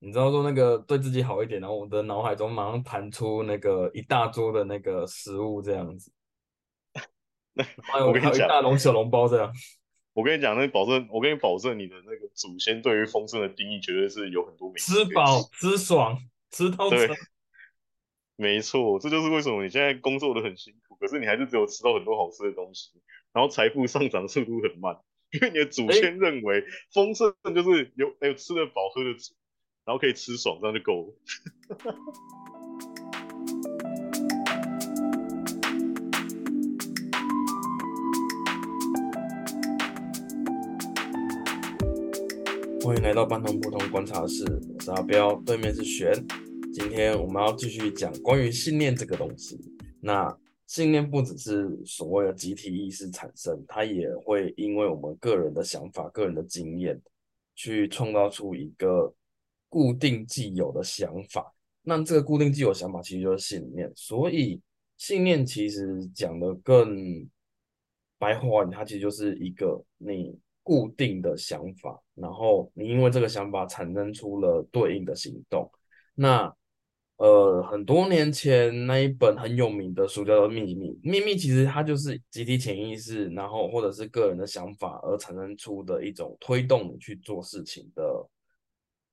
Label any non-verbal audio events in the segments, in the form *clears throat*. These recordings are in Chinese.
你知道说那个对自己好一点，然后我的脑海中马上弹出那个一大桌的那个食物这样子，*laughs* 我跟你讲一大笼小笼包这样。*laughs* 我跟你讲，那保证，我跟你保证，你的那个祖先对于丰盛的定义绝对是有很多吃饱吃爽吃到对撑，没错，这就是为什么你现在工作的很辛苦，可是你还是只有吃到很多好吃的东西，然后财富上涨速度很慢，因为你的祖先认为丰盛就是有有吃得饱喝得足，然后可以吃爽，这样就够了。*laughs* 欢迎来到半通不通观察室，我是阿彪，对面是璇。今天我们要继续讲关于信念这个东西。那信念不只是所谓的集体意识产生，它也会因为我们个人的想法、个人的经验，去创造出一个固定既有的想法。那这个固定既有想法其实就是信念，所以信念其实讲的更白话一点，它其实就是一个你固定的想法，然后你因为这个想法产生出了对应的行动。那呃，很多年前那一本很有名的书叫做《秘密》，秘密其实它就是集体潜意识，然后或者是个人的想法而产生出的一种推动你去做事情的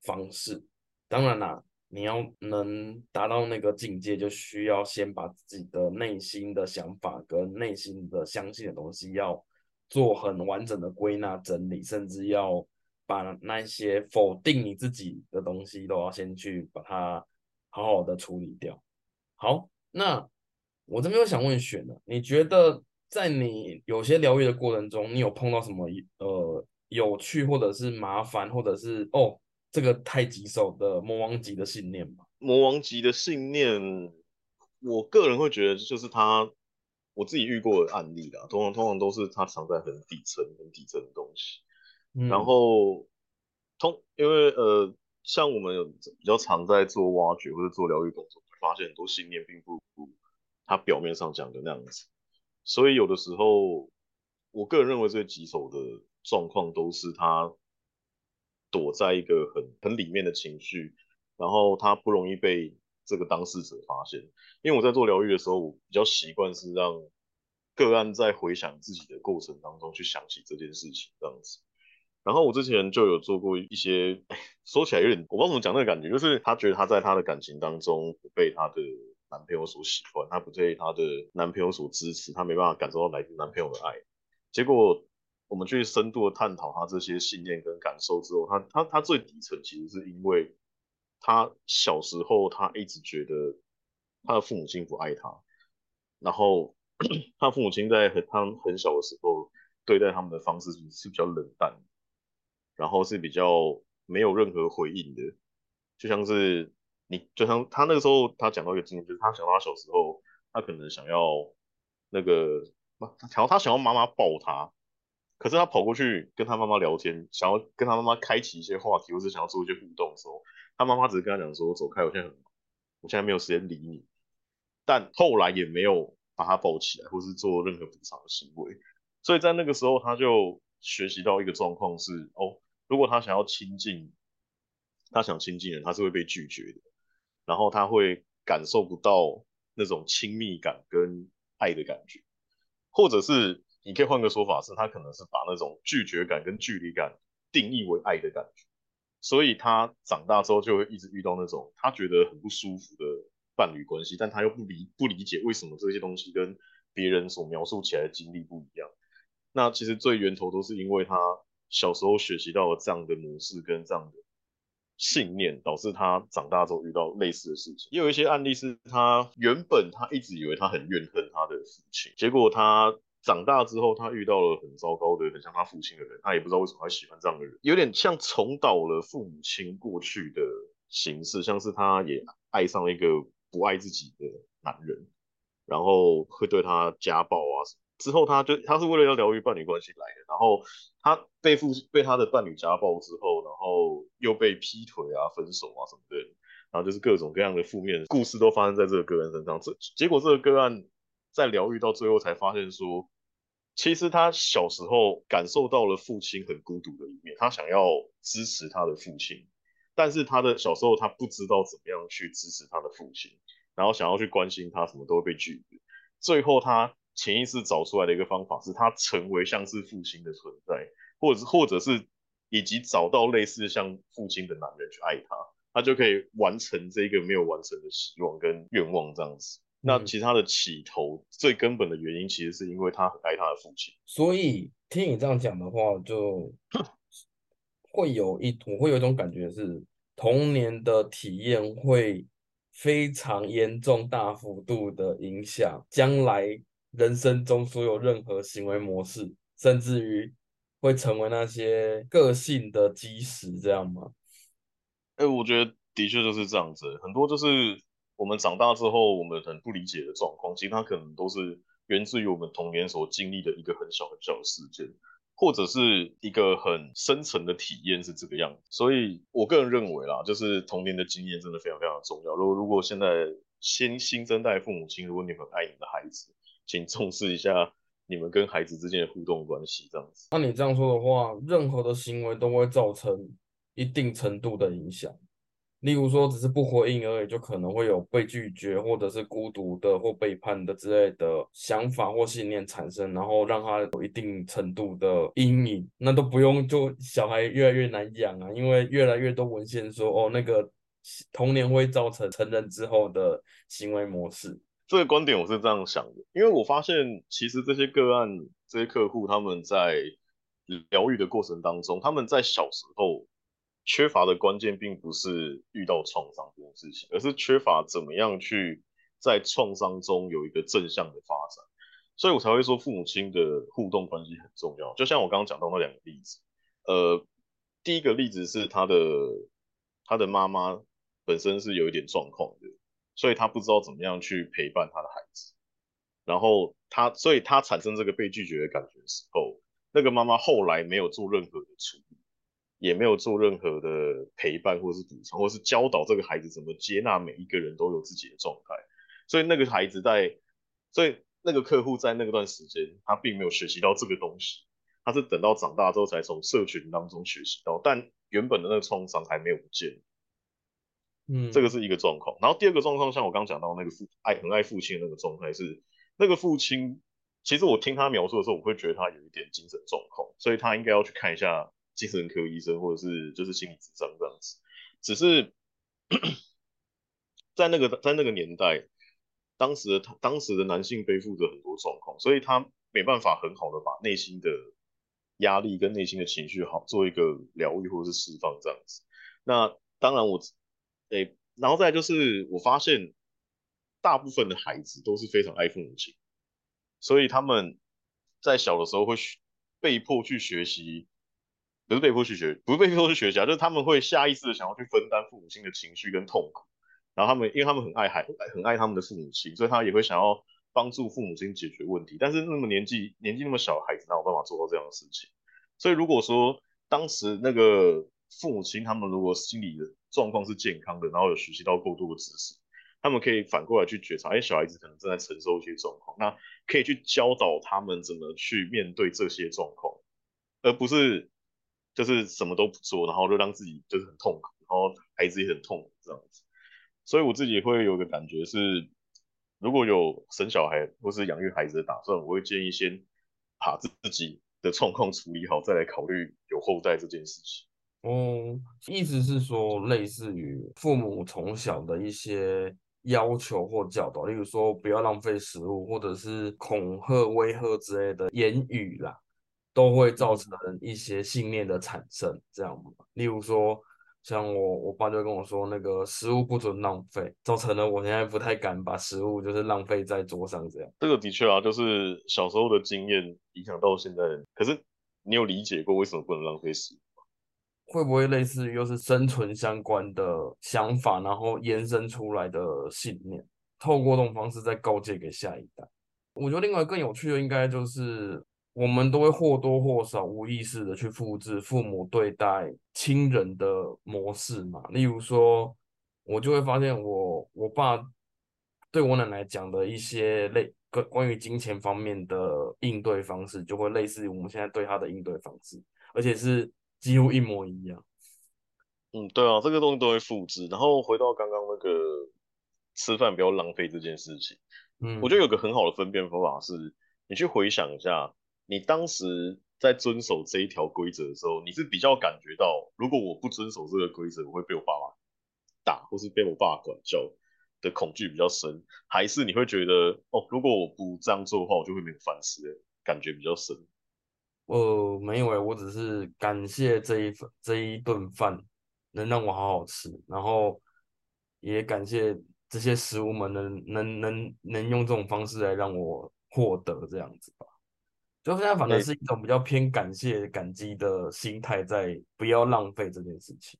方式。当然啦，你要能达到那个境界，就需要先把自己的内心的想法跟内心的相信的东西要做很完整的归纳整理，甚至要把那些否定你自己的东西都要先去把它好好的处理掉。好，那我这边又想问选了，你觉得在你有些疗愈的过程中，你有碰到什么呃有趣或者是麻烦，或者是哦这个太棘手的魔王级的信念吧？魔王级的信念，我个人会觉得就是他，我自己遇过的案例啦，通常通常都是他藏在很底层、很底层的东西。嗯，然后通因为呃，像我们有比较常在做挖掘或者做疗愈工作，会发现很多信念并不如他表面上讲的那样子，所以有的时候，我个人认为最棘手的状况都是他躲在一个很很里面的情绪，然后他不容易被这个当事者发现。因为我在做疗愈的时候，我比较习惯是让个案在回想自己的过程当中去想起这件事情这样子。然后我之前就有做过一些，*laughs* 说起来有点我不知道怎么讲那个感觉，就是她觉得她在她的感情当中不被她的男朋友所喜欢，她不被她的男朋友所支持，她没办法感受到来自男朋友的爱。结果我们去深度的探讨他这些信念跟感受之后，他他他最底层其实是因为他小时候他一直觉得他的父母亲不爱他，然后 *clears throat* 他父母亲在很他很小的时候对待他们的方式是比较冷淡。然后是比较没有任何回应的，就像是你，就像他那个时候，他讲到一个经验，就是他想到他小时候，他可能想要那个，想要他想要妈妈抱他，可是他跑过去跟他妈妈聊天，想要跟他妈妈开启一些话题，或是想要做一些互动的时候，他妈妈只是跟他讲说：“走开，我现在很忙，我现在没有时间理你。”但后来也没有把他抱起来，或是做任何补偿的行为，所以在那个时候，他就学习到一个状况是：哦。如果他想要亲近，他想亲近人，他是会被拒绝的，然后他会感受不到那种亲密感跟爱的感觉，或者是你可以换个说法，是他可能是把那种拒绝感跟距离感定义为爱的感觉，所以他长大之后就会一直遇到那种他觉得很不舒服的伴侣关系，但他又不理不理解为什么这些东西跟别人所描述起来的经历不一样。那其实最源头都是因为他。小时候学习到了这样的模式跟这样的信念，导致他长大之后遇到类似的事情。也有一些案例是他原本他一直以为他很怨恨他的父亲，结果他长大之后他遇到了很糟糕的、很像他父亲的人，他也不知道为什么会喜欢这样的人，有点像重蹈了父母亲过去的形式，像是他也爱上了一个不爱自己的男人，然后会对他家暴啊。之后，他就他是为了要疗愈伴侣关系来的，然后他被父被他的伴侣家暴之后，然后又被劈腿啊、分手啊什么的，然后就是各种各样的负面故事都发生在这个个案身上。这结果这个个案在疗愈到最后才发现说，其实他小时候感受到了父亲很孤独的一面，他想要支持他的父亲，但是他的小时候他不知道怎么样去支持他的父亲，然后想要去关心他，什么都会被拒绝。最后他潜意识找出来的一个方法是，他成为像是父亲的存在，或者或者是以及找到类似像父亲的男人去爱他，他就可以完成这个没有完成的希望跟愿望这样子。那其他的起头最根本的原因，其实是因为他很爱他的父亲。所以听你这样讲的话，就 *laughs* 会有一我会有一种感觉是，童年的体验会非常严重、大幅度的影响将来人生中所有任何行为模式，甚至于会成为那些个性的基石，这样吗？哎，我觉得的确就是这样子，很多就是。我们长大之后，我们很不理解的状况，其实它可能都是源自于我们童年所经历的一个很小很小的事件，或者是一个很深层的体验是这个样子。所以我个人认为啦，就是童年的经验真的非常非常重要。如果如果现在新新生代父母亲，如果你很爱你的孩子，请重视一下你们跟孩子之间的互动关系，这样子。那你这样说的话，任何的行为都会造成一定程度的影响。例如说，只是不回应而已，就可能会有被拒绝，或者是孤独的或背叛的之类的想法或信念产生，然后让他有一定程度的阴影。那都不用，就小孩越来越难养啊，因为越来越多文献说，哦，那个童年会造成成人之后的行为模式。这个观点我是这样想的，因为我发现其实这些个案、这些客户他们在疗愈的过程当中，他们在小时候。缺乏的关键并不是遇到创伤这件事情，而是缺乏怎么样去在创伤中有一个正向的发展，所以我才会说父母亲的互动关系很重要。就像我刚刚讲到那两个例子，呃，第一个例子是他的他的妈妈本身是有一点状况的，所以他不知道怎么样去陪伴他的孩子，然后他所以他产生这个被拒绝的感觉的时候，那个妈妈后来没有做任何的处理。也没有做任何的陪伴，或者是补偿，或是教导这个孩子怎么接纳每一个人都有自己的状态。所以那个孩子在，所以那个客户在那个段时间，他并没有学习到这个东西，他是等到长大之后才从社群当中学习到，但原本的那个创伤还没有不见。嗯，这个是一个状况。然后第二个状况，像我刚讲到那个父爱很爱父亲的那个状态是，那个父亲其实我听他描述的时候，我会觉得他有一点精神状况，所以他应该要去看一下。精神科医生，或者是就是心理咨商这样子，只是在那个在那个年代，当时的他当时的男性背负着很多状况，所以他没办法很好的把内心的压力跟内心的情绪好做一个疗愈或者是释放这样子。那当然我，诶，然后再就是我发现，大部分的孩子都是非常爱父母亲，所以他们在小的时候会被迫去学习。不是被迫去学，不是被迫去学习啊，就是他们会下意识的想要去分担父母亲的情绪跟痛苦，然后他们因为他们很爱孩，很爱他们的父母亲，所以他也会想要帮助父母亲解决问题。但是那么年纪年纪那么小的孩子，哪有办法做到这样的事情？所以如果说当时那个父母亲他们如果心理的状况是健康的，然后有学习到够多的知识，他们可以反过来去觉察，哎，小孩子可能正在承受一些状况，那可以去教导他们怎么去面对这些状况，而不是。就是什么都不做，然后就让自己就是很痛苦，然后孩子也很痛苦这样子。所以我自己会有个感觉是，如果有生小孩或是养育孩子的打算，我会建议先把自己的状况处理好，再来考虑有后代这件事情。嗯，意思是说，类似于父母从小的一些要求或教导，例如说不要浪费食物，或者是恐吓、威吓之类的言语啦。都会造成一些信念的产生，这样嘛？例如说，像我我爸就跟我说，那个食物不准浪费，造成了我现在不太敢把食物就是浪费在桌上这样。这个的确啊，就是小时候的经验影响到现在。可是你有理解过为什么不能浪费食物吗？会不会类似于又是生存相关的想法，然后延伸出来的信念，透过这种方式再告诫给下一代？我觉得另外更有趣的应该就是。我们都会或多或少无意识的去复制父母对待亲人的模式嘛。例如说，我就会发现我我爸对我奶奶讲的一些类关关于金钱方面的应对方式，就会类似于我们现在对他的应对方式，而且是几乎一模一样。嗯，对啊，这个东西都会复制。然后回到刚刚那个吃饭不要浪费这件事情，嗯我嗯，觉得有个很好的分辨方法是，你去回想一下，你当时在遵守这一条规则的时候，你是比较感觉到，如果我不遵守这个规则，我会被我爸爸打，或是被我爸爸管教的恐惧比较深，还是你会觉得，哦，如果我不这样做的话，我就会没有饭吃感觉比较深？呃，没有诶，我只是感谢这一份这一顿饭能让我好好吃，然后也感谢这些食物们能能能能用这种方式来让我获得这样子吧。就现在反而哎，是一种比较偏感谢、感激的心态，在不要浪费这件事情。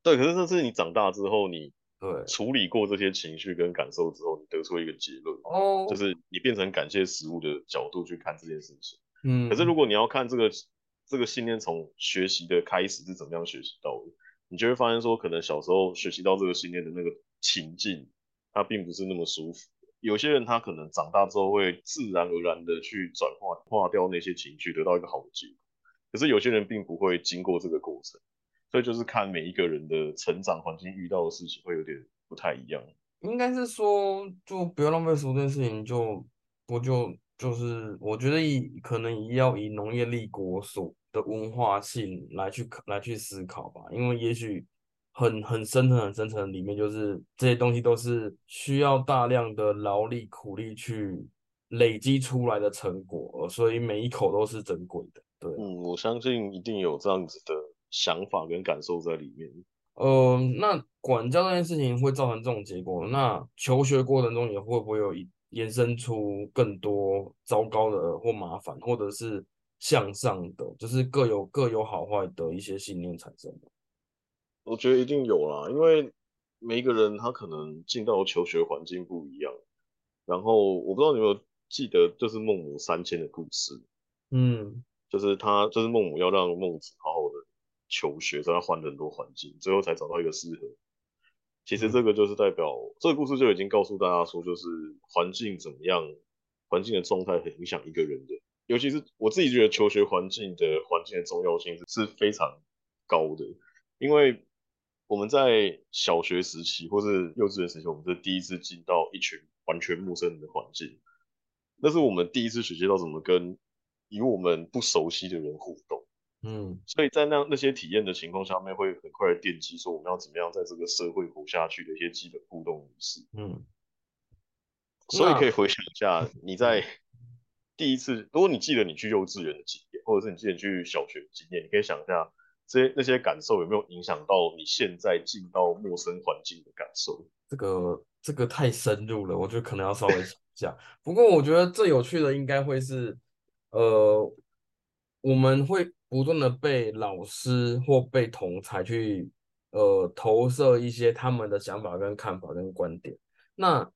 对，可是这是你长大之后，你对，处理过这些情绪跟感受之后，你得出一个结论，就哦，是你变成感谢食物的角度去看这件事情。嗯可是嗯，如果你要看这个这个信念从学习的开始是怎么样学习到的，你就会发现说，可能小时候学习到这个信念的那个情境，它并不是那么舒服。有些人他可能长大之后会自然而然的去转化化掉那些情绪，得到一个好的结果。可是有些人并不会经过这个过程，所以就是看每一个人的成长环境遇到的事情会有点不太一样。应该是说，就不要浪费食物这件事情就，我就就是我觉得以可能以要以农业立国所的文化性来去来去思考吧，因为也许很很深层很深层里面就是这些东西都是需要大量的劳力苦力去累积出来的成果，所以每一口都是珍贵的。对啊。嗯，我相信一定有这样子的想法跟感受在里面。呃，那管教这件事情会造成这种结果，那求学过程中也会不会有一衍生出更多糟糕的或麻烦，或者是向上的，就是各有各有好坏的一些信念产生呢？我觉得一定有啦，因为每一个人他可能进到求学环境不一样。然后我不知道你有没有记得，就是孟母三迁的故事，嗯就是他就是孟母要让孟子好好的求学，所以他换了很多环境，最后才找到一个适合。其实嗯这个就是代表这个故事就已经告诉大家说，就是环境怎么样，环境的状态很影响一个人的。尤其是我自己觉得求学环境的环境的重要性是非常高的，因为我们在小学时期或是幼稚园时期，我们是第一次进到一群完全陌生人的环境，那是我们第一次学习到怎么跟与我们不熟悉的人互动。嗯，所以在那那些体验的情况下面，会很快的奠基说我们要怎么样在这个社会活下去的一些基本互动仪式。嗯，所以可以回想一下，你嗯在第一次，如果你记得你去幼稚园的经验，或者是你记得你去小学的经验，你可以想一下这些那些感受有没有影响到你现在进到陌生环境的感受。这个这个太深入了，我觉得可能要稍微想一下。不过我觉得最有趣的应该会是，呃，我们会不断的被老师或被同才去呃投射一些他们的想法跟看法跟观点。那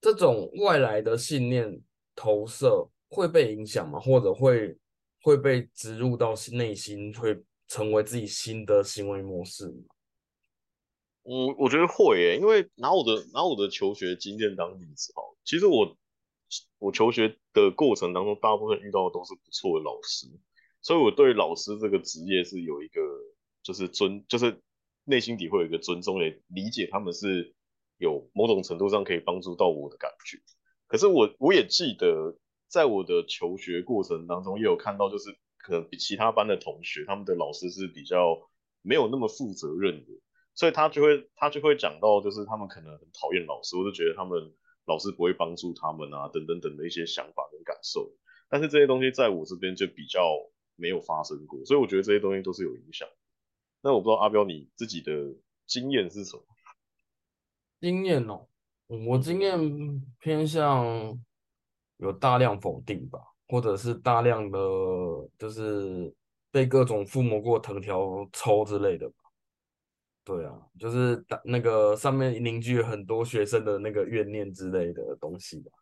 这种外来的信念投射会被影响吗？或者会会被植入到内心，会成为自己新的行为模式吗？嗯，我觉得会耶，因为拿我的拿我的求学经验当例子哈，其实我我求学的过程当中，大部分遇到的都是不错的老师，所以我对老师这个职业是有一个就是尊，就是内心底会有一个尊重，的理解他们是有某种程度上可以帮助到我的感觉。可是我我也记得，在我的求学过程当中，也有看到，就是可能比其他班的同学，他们的老师是比较没有那么负责任的。所以他就会他就会讲到，就是他们可能很讨厌老师，我就觉得他们老师不会帮助他们啊，等等等的一些想法跟感受。但是这些东西在我这边就比较没有发生过，所以我觉得这些东西都是有影响。那我不知道阿彪你自己的经验是什么？经验哦，我经，验偏向有大量否定吧，或者是大量的就是被各种附魔过藤条抽之类的吧。对啊，就是打那个上面凝聚很多学生的那个怨念之类的东西吧。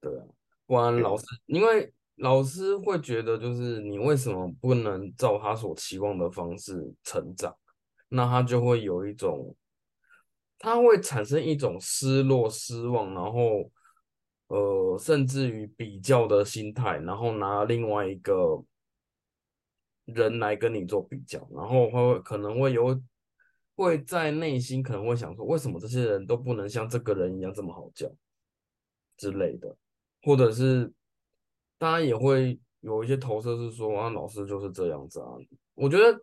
对啊，不然老有，师，因为老师会觉得就是你为什么不能照他所期望的方式成长，那他就会有一种。他会产生一种失落、失望，然后呃，甚至于比较的心态，然后拿另外一个人来跟你做比较，然后会可能会有会在内心可能会想说，为什么这些人都不能像这个人一样这么好教之类的，或者是大家也会有一些投射是说啊，老师就是这样子啊。我觉得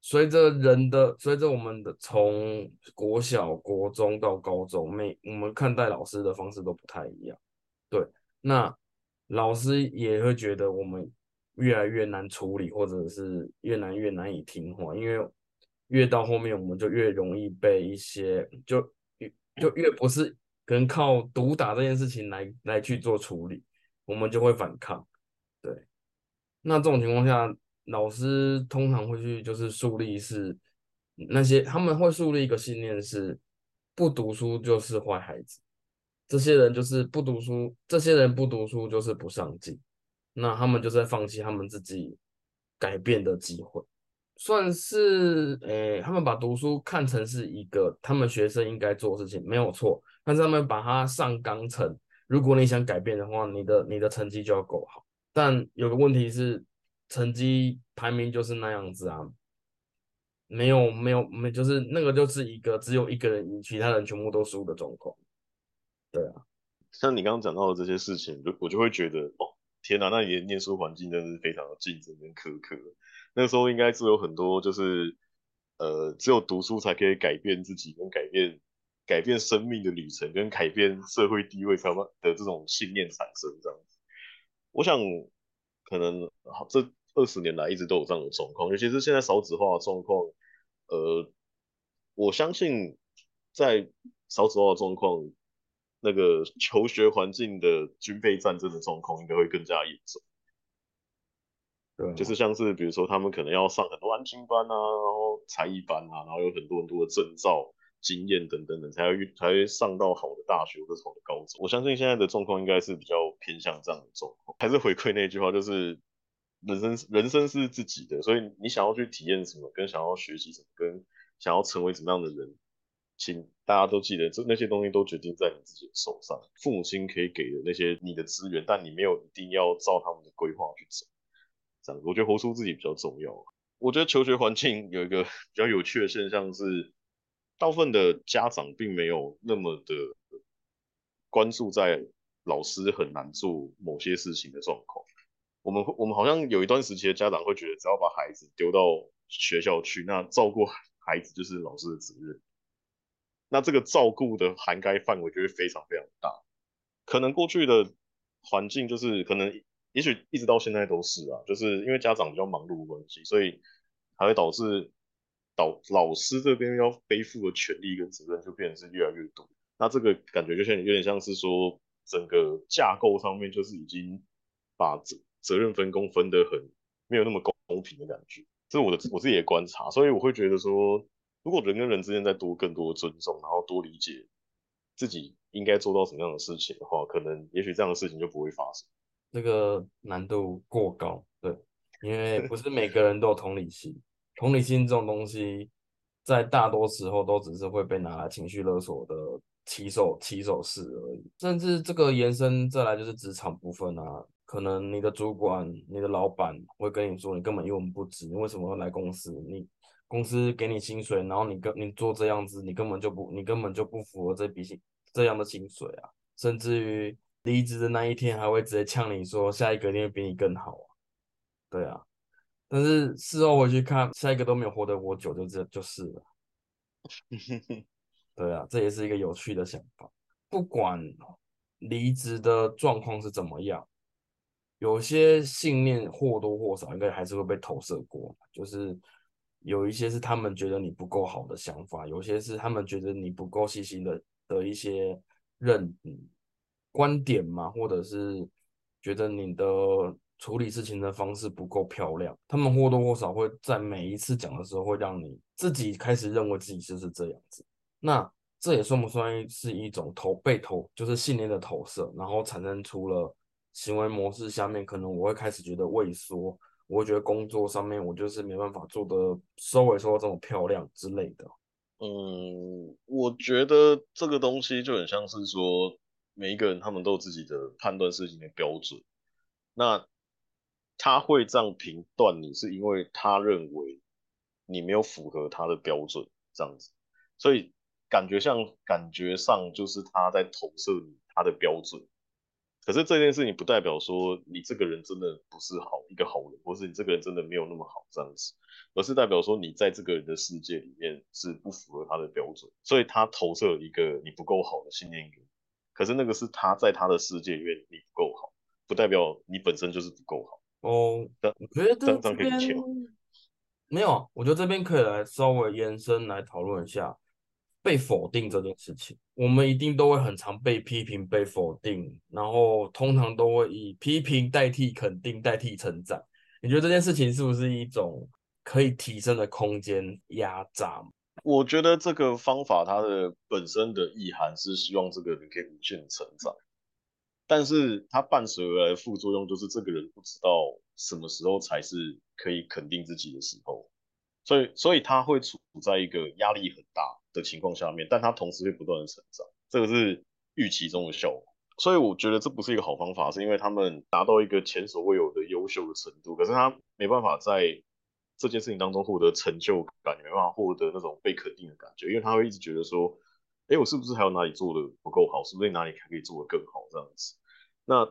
随着人的随着我们的从国小、国中到高中，每我们看待老师的方式都不太一样，对，那老师也会觉得我们。越来越难处理，或者是越难越难以听话，因为越到后面我们就越容易被一些就越就越不是可能靠毒打这件事情来来去做处理，我们就会反抗。对，那这种情况下，老师通常会去就是树立是那些他们会树立一个信念是不读书就是坏孩子，这些人就是不读书，这些人不读书就是不上进。那他们就在放弃他们自己改变的机会，算是诶，他们把读书看成是一个他们学生应该做的事情，没有错。但是他们把它上纲成，如果你想改变的话，你的你的成绩就要够好。但有个问题是，成绩排名就是那样子啊，没有没有没，就是那个就是一个只有一个人赢，其他人全部都输的状况。对啊，像你刚刚讲到的这些事情，就我就会觉得哦。天哪，那你的念书环境真的是非常的竞争跟苛刻。那时候应该是有很多就是，呃，只有读书才可以改变自己，跟改变改变生命的旅程，跟改变社会地位才的这种信念产生这样子。我想，可能这二十年来一直都有这样的状况，尤其是现在少子化的状况。呃，我相信在少子化的状况。那个求学环境的军备战争的状况应该会更加严重，对，就是像是比如说他们可能要上很多安亲班啊，然后才艺班啊，然后有很多很多的证照、经验等等等，才会才会上到好的大学或者好的高中。我相信现在的状况应该是比较偏向这样的状况。还是回馈那句话，就是人生人生是自己的，所以你想要去体验什么，跟想要学习什么，跟想要成为怎么样的人。请大家都记得，这那些东西都决定在你自己的手上。父母亲可以给的那些你的资源，但你没有一定要照他们的规划去走。这样，我觉得活出自己比较重要。我觉得求学环境有一个比较有趣的现象是，大部分的家长并没有那么的关注在老师很难做某些事情的状况。我们我们好像有一段时期的家长会觉得，只要把孩子丢到学校去，那照顾孩子就是老师的责任。那这个照顾的涵盖范围就会非常非常大，可能过去的环境就是可能，也许一直到现在都是啊，就是因为家长比较忙碌的关系，所以还会导致导老师这边要背负的权利跟责任就变得是越来越多。那这个感觉就像有点像是说，整个架构上面就是已经把责责任分工分得很没有那么公平的感觉，这是我的我自己的观察，所以我会觉得说。如果人跟人之间再多更多尊重，然后多理解自己应该做到什么样的事情的话，可能也许这样的事情就不会发生。这个难度过高，对，因为不是每个人都有同理心，同理心这种东西，在大多时候都只是会被拿来情绪勒索的起手起手式而已。甚至这个延伸再来就是职场部分啊，可能你的主管、你的老板会跟你说，你根本一文不值，你为什么要来公司？你。公司给你薪水，然后你跟你做这样子，你根本就不，你根本就不符合这笔薪这样的薪水啊！甚至于离职的那一天，还会直接呛你说下一个一定会比你更好啊！对啊，但是事后回去看，下一个都没有活得我久，就这就是了。对啊，这也是一个有趣的想法。不管离职的状况是怎么样，有些信念或多或少应该还是会被投射过，就是。有一些是他们觉得你不够好的想法，有些是他们觉得你不够细心的的一些认观点嘛，或者是觉得你的处理事情的方式不够漂亮，他们或多或少会在每一次讲的时候，会让你自己开始认为自己就是这样子。那这也算不算是一种投被投，就是信念的投射，然后产生出了行为模式下面，可能我会开始觉得畏缩。我觉得工作上面我就是没办法做的收尾收到这么漂亮之类的。嗯，我觉得这个东西就很像是说，每一个人他们都有自己的判断事情的标准。那他会这样评断你，是因为他认为你没有符合他的标准，这样子，所以感觉像感觉上就是他在投射你他的标准。可是这件事情不代表说你这个人真的不是好一个好人，或是你这个人真的没有那么好这样子，而是代表说你在这个人的世界里面是不符合他的标准，所以他投射一个你不够好的信念给你。可是那个是他在他的世界里面你不够好，不代表你本身就是不够好。哦，我觉得这边没有，我觉得这边可以来稍微延伸来讨论一下被否定这件事情。我们一定都会很常被批评、被否定，然后通常都会以批评代替肯定、代替成长。你觉得这件事情是不是一种可以提升的空间压榨？我觉得这个方法它的本身的意涵是希望这个人可以无限成长。但是它伴随而来的副作用就是这个人不知道什么时候才是可以肯定自己的时候，所以所以他会处在一个压力很大的情况下面，但他同时会不断的成长，这个是预期中的效果。所以我觉得这不是一个好方法，是因为他们达到一个前所未有的优秀的程度，可是他没办法在这件事情当中获得成就感，没办法获得那种被肯定的感觉，因为他会一直觉得说。哎，我是不是还有哪里做的不够好？是不是哪里还可以做得更好？这样子，那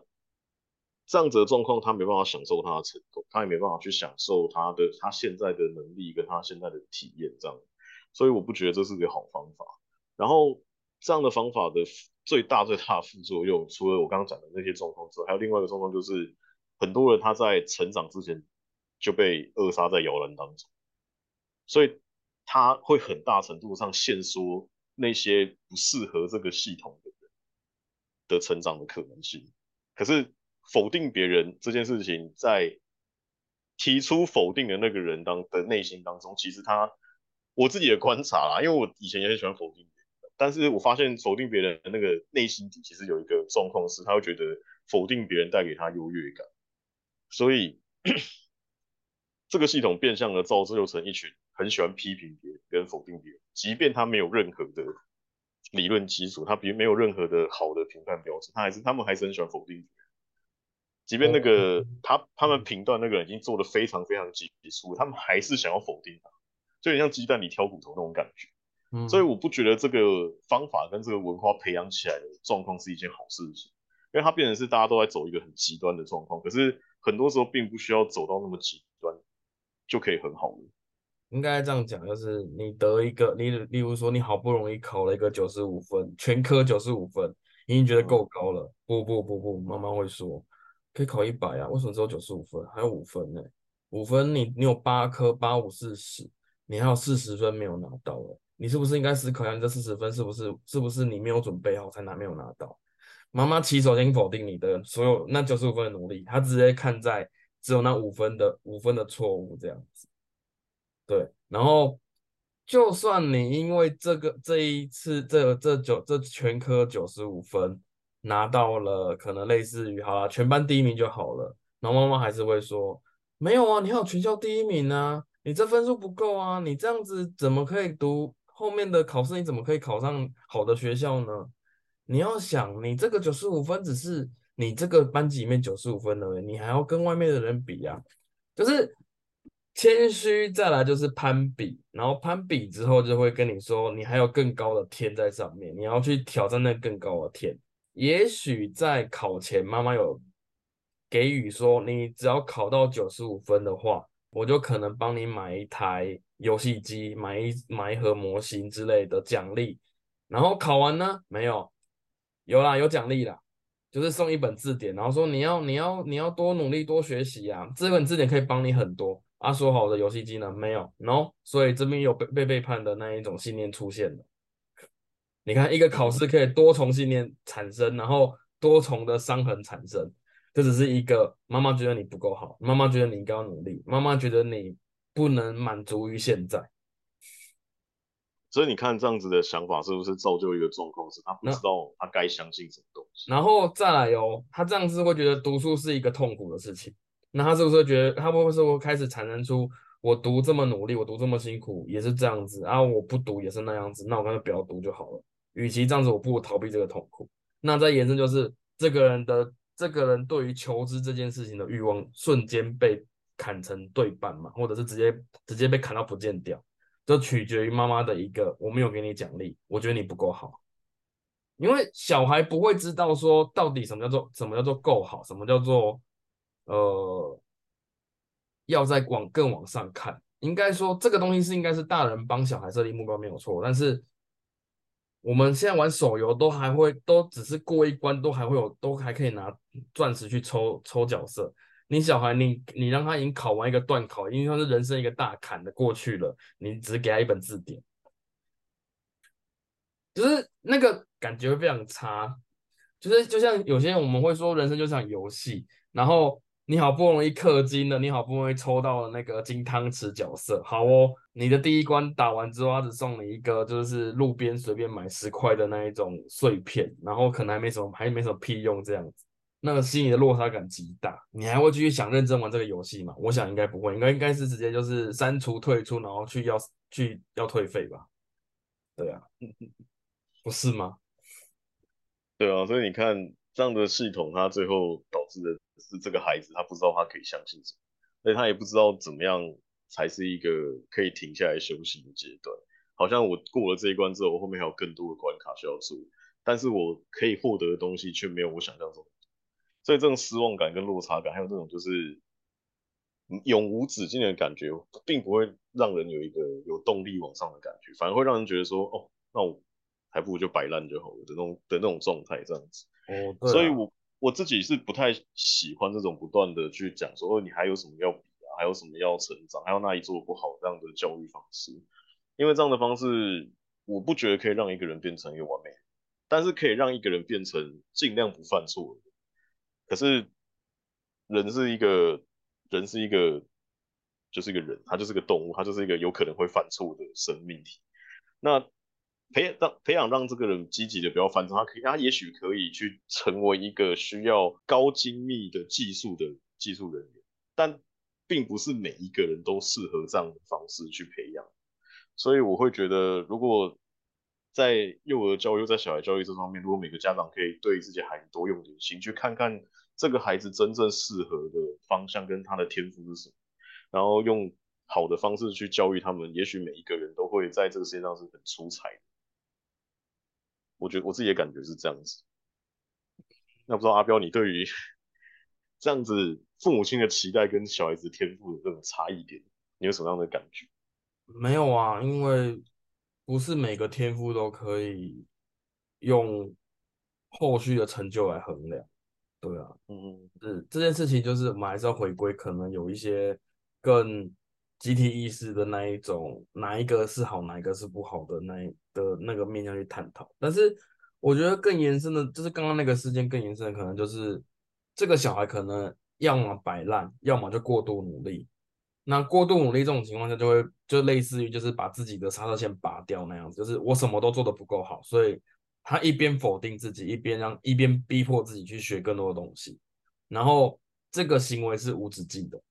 这样子的状况，他没办法享受他的成功，他也没办法去享受他的他现在的能力跟他现在的体验，这样，所以我不觉得这是个好方法。然后这样的方法的最大最大的副作用，除了我刚刚讲的那些状况之外，还有另外一个状况就是，很多人他在成长之前就被扼杀在摇篮当中，所以他会很大程度上限缩。那些不适合这个系统的人的成长的可能性，可是否定别人这件事情，在提出否定的那个人当的内心当中，其实他我自己的观察啦，因为我以前也很喜欢否定别人，但是我发现否定别人的那个内心底其实有一个状况是，他会觉得否定别人带给他优越感，所以 *clears throat* 这个系统变相的造就成一群。很喜欢批评别人跟否定别人，即便他没有任何的理论基础，他比没有任何的好的评判标准，他还是他们还是很喜欢否定别人。即便那个他他们评断那个人已经做的非常非常基础，他们还是想要否定他，就有点像鸡蛋里挑骨头那种感觉。嗯所以我不觉得这个方法跟这个文化培养起来的状况是一件好事情，因为它变成是大家都在走一个很极端的状况，可是很多时候并不需要走到那么极端就可以很好了。应该这样讲，就是你得一个，你例如说你好不容易考了一个九十五分，全科九十五分，已经觉得够高了。不不不不，妈妈会说可以考一百啊，为什么只有九十五分？还有五分呢？五分你你有八科，八五四十，你还有四十分没有拿到了，你是不是应该思考一下，这四十分是不是是不是你没有准备好才拿没有拿到？妈妈起手先否定你的所有那九十五分的努力，她直接看在只有那五分的五分的错误这样子。对，然后就算你因为这个这一次这这九这全科九十五分拿到了，可能类似于好了全班第一名就好了，然后妈妈还是会说没有啊，你还有全校第一名啊，你这分数不够啊，你这样子怎么可以读后面的考试？你怎么可以考上好的学校呢？你要想，你这个九十五分只是你这个班级里面九十五分而已，你还要跟外面的人比啊，就是。谦虚，再来就是攀比，然后攀比之后就会跟你说，你还有更高的天在上面，你要去挑战那更高的天。也许在考前，妈妈有给予说，你只要考到九十五分的话，我就可能帮你买一台游戏机，买一买一盒模型之类的奖励。然后考完呢，没有，有啦，有奖励啦，就是送一本字典，然后说你要你要你要多努力多学习啊，这本字典可以帮你很多。啊，说好的游戏机呢？没有，no，所以这边有被被背叛的那一种信念出现了。你看，一个考试可以多重信念产生，然后多重的伤痕产生。这只是一个妈妈觉得你不够好，妈妈觉得你应该要努力，妈妈觉得你不能满足于现在。所以你看这样子的想法是不是造就一个状况，是他不知道他该相信什么东西？然后再来哦，他这样子会觉得读书是一个痛苦的事情。那他是不是觉得他会不会开始产生出我读这么努力，我读这么辛苦也是这样子啊？我不读也是那样子，那我干脆不要读就好了。与其这样子，我不如逃避这个痛苦。那再延伸就是这个人的这个人对于求知这件事情的欲望瞬间被砍成对半嘛，或者是直接直接被砍到不见掉，就取决于妈妈的一个我没有给你奖励，我觉得你不够好。因为小孩不会知道说到底什么叫做什么叫做够好，什么叫做呃要再往更往上看。应该说这个东西是应该是大人帮小孩设立目标没有错，但是我们现在玩手游都还会都只是过一关都还会有都还可以拿钻石去抽抽角色。你小孩你你让他已经考完一个段考，因为他是人生一个大坎的过去了，你只给他一本字典，就是那个感觉非常差。就是就像有些人我们会说人生就像游戏，然后。你好不容易氪金了，你好不容易抽到了那个金汤匙角色，好哦，你的第一关打完之后，他只送你一个就是路边随便买十块的那一种碎片，然后可能还没什么，还没什么屁用这样子，那个心里的落差感极大。你还会继续想认真玩这个游戏吗？我想应该不会，应该应该是直接就是删除退出，然后去要去要退费吧？对啊，*laughs* 不是吗？对啊，所以你看这样的系统，它最后导致的。是这个孩子，他不知道他可以相信什么，所以他也不知道怎么样才是一个可以停下来休息的阶段。好像我过了这一关之后，我后面还有更多的关卡需要做，但是我可以获得的东西却没有我想象中。所以这种失望感跟落差感，还有这种就是永无止境的感觉，并不会让人有一个有动力往上的感觉，反而会让人觉得说，哦，那我还不如就摆烂就好了的那种的那种状态这样子。哦，所以我。我自己是不太喜欢这种不断的去讲说，哦你还有什么要比啊，还有什么要成长，还有哪里做不好这样的教育方式，因为这样的方式，我不觉得可以让一个人变成一个完美，但是可以让一个人变成尽量不犯错。可是人是一个人是一个就是一个人，他就是个动物，他就是一个有可能会犯错的生命体。那培养让培养让这个人积极的不要犯错，他可以他也许可以去成为一个需要高精密的技术的技术人员，但并不是每一个人都适合这样的方式去培养，所以我会觉得，如果在幼儿教育、在小孩教育这方面，如果每个家长可以对自己孩子多用点心，去看看这个孩子真正适合的方向跟他的天赋是什么，然后用好的方式去教育他们，也许每一个人都会在这个世界上是很出彩的。我觉得我自己的感觉是这样子，那不知道阿彪，你对于 *laughs* 这样子父母亲的期待跟小孩子天赋的这种差异点，你有什么样的感觉？没有啊，因为不是每个天赋都可以用后续的成就来衡量。对啊，嗯嗯，这件事情就是我们还是要回归，可能有一些更。集体意识的那一种，哪一个是好，哪一个是不好的那的那个面向去探讨。但是我觉得更延伸的，就是刚刚那个事件更延伸的，可能就是这个小孩可能要么摆烂，要么就过度努力。那过度努力这种情况下，就会就类似于就是把自己的刹车线拔掉那样子，就是我什么都做得不够好，所以他一边否定自己，一边让一边逼迫自己去学更多的东西，然后这个行为是无止境的。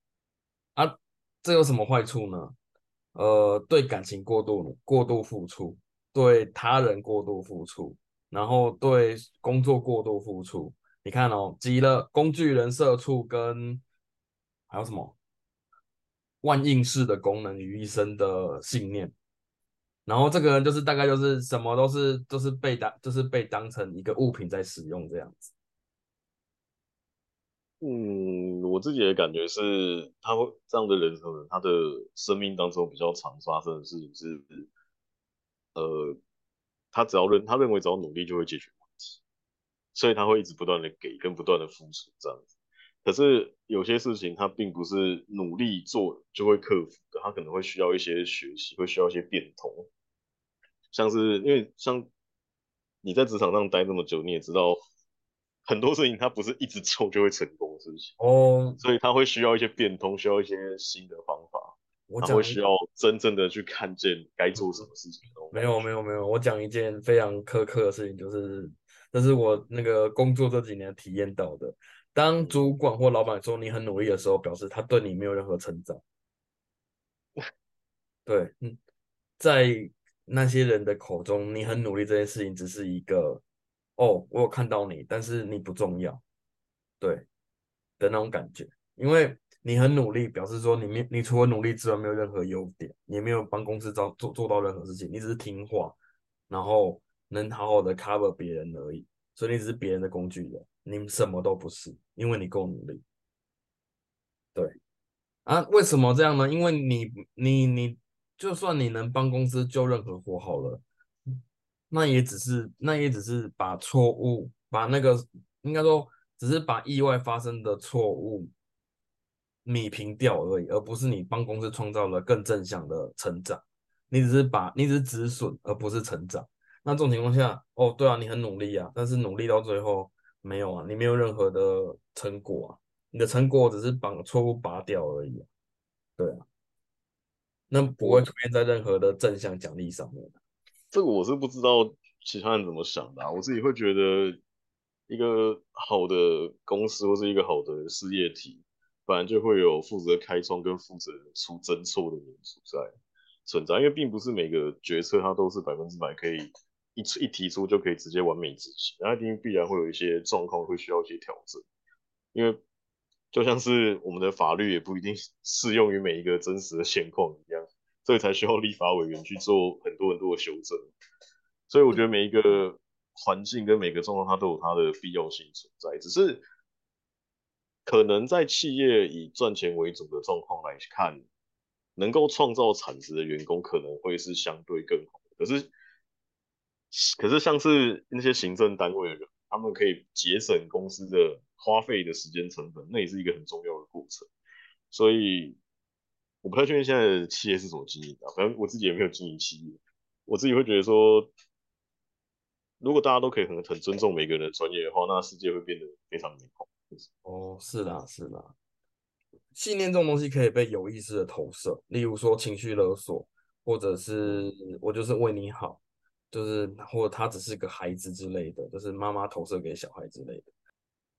这有什么坏处呢？呃，对感情过度过度付出，对他人过度付出，然后对工作过度付出。你看哦，集了工具人、社畜跟还有什么万应式的功能于一身的信念，然后这个人就是大概就是什么都是都是被当就是被当成一个物品在使用这样子。嗯，我自己的感觉是，他会这样的人可能，他的生命当中比较常发生的事情是，呃，他只要认他认为只要努力就会解决问题，所以他会一直不断的给跟不断的付出这样子。可是有些事情他并不是努力做就会克服的，他可能会需要一些学习，会需要一些变通。像是因为像你在职场上待那么久，你也知道。很多事情它不是一直做就会成功的事情哦，所以它会需要一些变通，需要一些新的方法。他会需要真正的去看见该做什么事情。没有没有没有，我讲一件非常苛刻的事情，就是这是我那个工作这几年体验到的。当主管或老板说你很努力的时候，表示他对你没有任何成长。*laughs* 对，嗯，在那些人的口中，你很努力这件事情只是一个。哦，我有看到你，但是你不重要。对的那种感觉，因为你很努力，表示说你没你除了努力之外没有任何优点，你没有帮公司做做做到任何事情，你只是听话，然后能好好的 cover 别人而已，所以你只是别人的工具人，你什么都不是，因为你够努力。对啊，为什么这样呢？因为你你你，就算你能帮公司救任何活好了，那也只是那也只是把错误把那个应该说只是把意外发生的错误米平掉而已，而不是你帮公司创造了更正向的成长。你只是把你只是止损，而不是成长。那这种情况下，哦，对啊，你很努力啊，但是努力到最后没有啊，你没有任何的成果啊。你的成果只是把错误拔掉而已，对啊，那不会出现在任何的正向奖励上面。这个我是不知道其他人怎么想的，我自己会觉得一个好的公司或是一个好的事业体，本来就会有负责开创跟负责出真错的人存在存在，因为并不是每个决策它都是百分之百可以一一提出就可以直接完美执行，那一定必然会有一些状况会需要一些调整，因为。就像是我们的法律也不一定适用于每一个真实的 *laughs* 现况一样，所以才需要立法委员去做很多很多的修正。所以我觉得每一个环境跟每个状况，它都有它的必要性存在。只是可能在企业以赚钱为主的状况来看，能够创造产值的员工可能会是相对更好。可是，可是像是那些行政单位的人，他们可以节省公司的。花费的时间成本，那也是一个很重要的过程。所以我不太确定现在的企业是怎么经营的，反正我自己也没有经营企业。我自己会觉得说，如果大家都可以很很尊重每个人的专业的话，那世界会变得非常美好。哦，是啦，是啦。信念这种东西可以被有意识的投射，例如说情绪勒索，或者是我就是为你好，就是或者他只是个孩子之类的，就是妈妈投射给小孩之类的。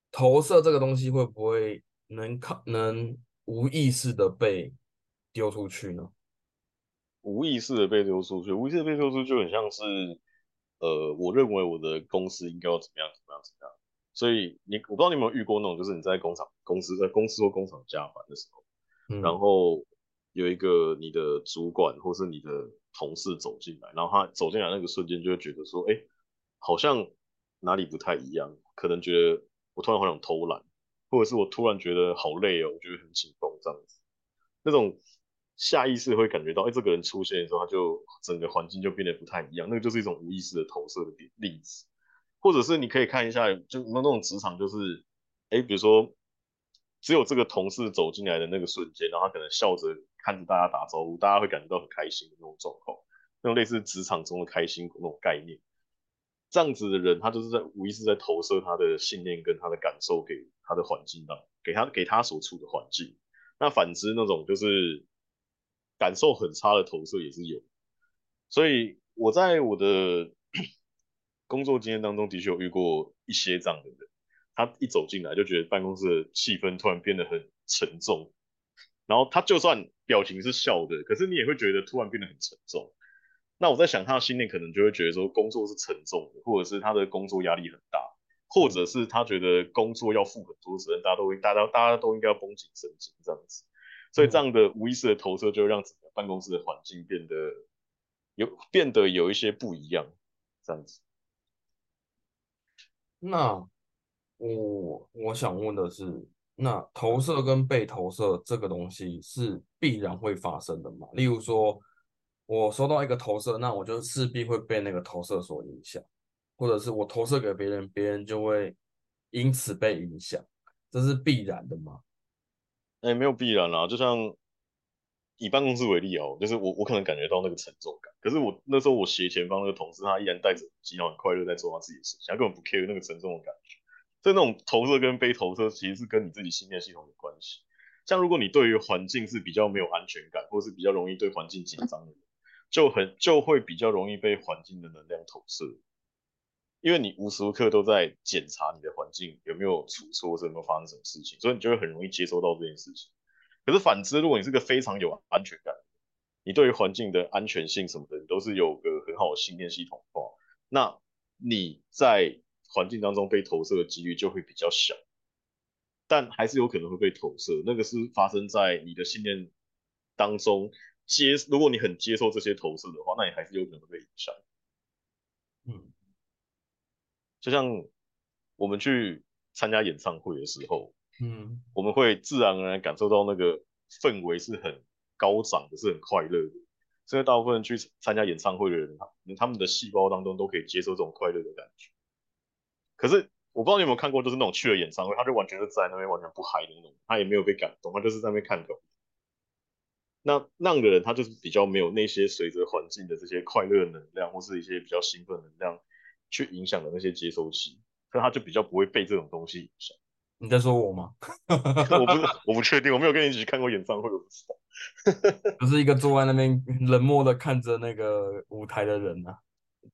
投射这个东西会不会能靠能无意识的被丢出去呢？无意识的被丢出去，无意识的被丢出去就很像是，呃，我认为我的公司应该要怎么样怎么样怎么样。所以你我不知道你有没有遇过那种，就是你在工厂公司在公司或工厂加班的时候，然后有一个你的主管或是你的同事走进来，然后他走进来那个瞬间就会觉得说，哎，好像哪里不太一样，可能觉得。我突然好想偷懒，或者是我突然觉得好累哦，我觉得很紧绷这样子，那种下意识会感觉到，哎，这个人出现的时候，他就整个环境就变得不太一样，那个就是一种无意识的投射的例子。或者是你可以看一下，就那那种职场，就是，哎，比如说，只有这个同事走进来的那个瞬间，然后他可能笑着看着大家打招呼，大家会感觉到很开心的那种状况，那种类似职场中的开心那种概念。这样子的人，他就是在无意识在投射他的信念跟他的感受给他的环境当给他给他所处的环境。那反之，那种就是感受很差的投射也是有。所以我在我的 *clears throat* 工作经验当中，的确有遇过一些这样的人。他一走进来就觉得办公室的气氛突然变得很沉重，然后他就算表情是笑的，可是你也会觉得突然变得很沉重。那我在想，他的信念可能就会觉得说，工作是沉重的，或者是他的工作压力很大，或者是他觉得工作要负很多责任，大家都会，大家大家都应该要绷紧神经这样子。所以这样的无意识的投射，就让整个办公室的环境变得有变得有一些不一样这样子。那我我想问的是，那投射跟被投射这个东西是必然会发生的吗？例如说。我收到一个投射，那我就势必会被那个投射所影响，或者是我投射给别人，别人就会因此被影响，这是必然的吗？哎，没有必然啦，就像以办公室为例哦，就是我我可能感觉到那个沉重感，可是我那时候我斜前方那个同事，他依然带着极很快乐在做他自己的事情，他根本不 care 那个沉重的感觉。所以那种投射跟被投射其实是跟你自己信念系统有关系。像如果你对于环境是比较没有安全感，或是比较容易对环境紧张的人。就很就会比较容易被环境的能量投射，因为你无时无刻都在检查你的环境有没有出错或者有没有发生什么事情，所以你就会很容易接收到这件事情。可是反之，如果你是个非常有安全感，你对于环境的安全性什么的，你都是有个很好的信念系统的话，那你在环境当中被投射的几率就会比较小。但还是有可能会被投射。那个是发生在你的信念当中接，如果你很接受这些投射的话，那你还是有可能会被影响。嗯，就像我们去参加演唱会的时候，嗯，我们会自然而然感受到那个氛围是很高涨的，是很快乐的。所以大部分去参加演唱会的人，他们的细胞当中都可以接受这种快乐的感觉。可是我不知道你有没有看过，就是那种去了演唱会，他就完全是在那边完全不嗨的那种，他也没有被感动，他就是在那边看狗。那那样的人，他就是比较没有那些随着环境的这些快乐能量，或是一些比较兴奋能量去影响的那些接收器，所以他就比较不会被这种东西影响。*laughs* 你在说我吗？*laughs* 我不我不确定，我没有跟你一起去看过演唱会，我不知道。*laughs* 就是一个坐在那边冷漠的看着那个舞台的人呐，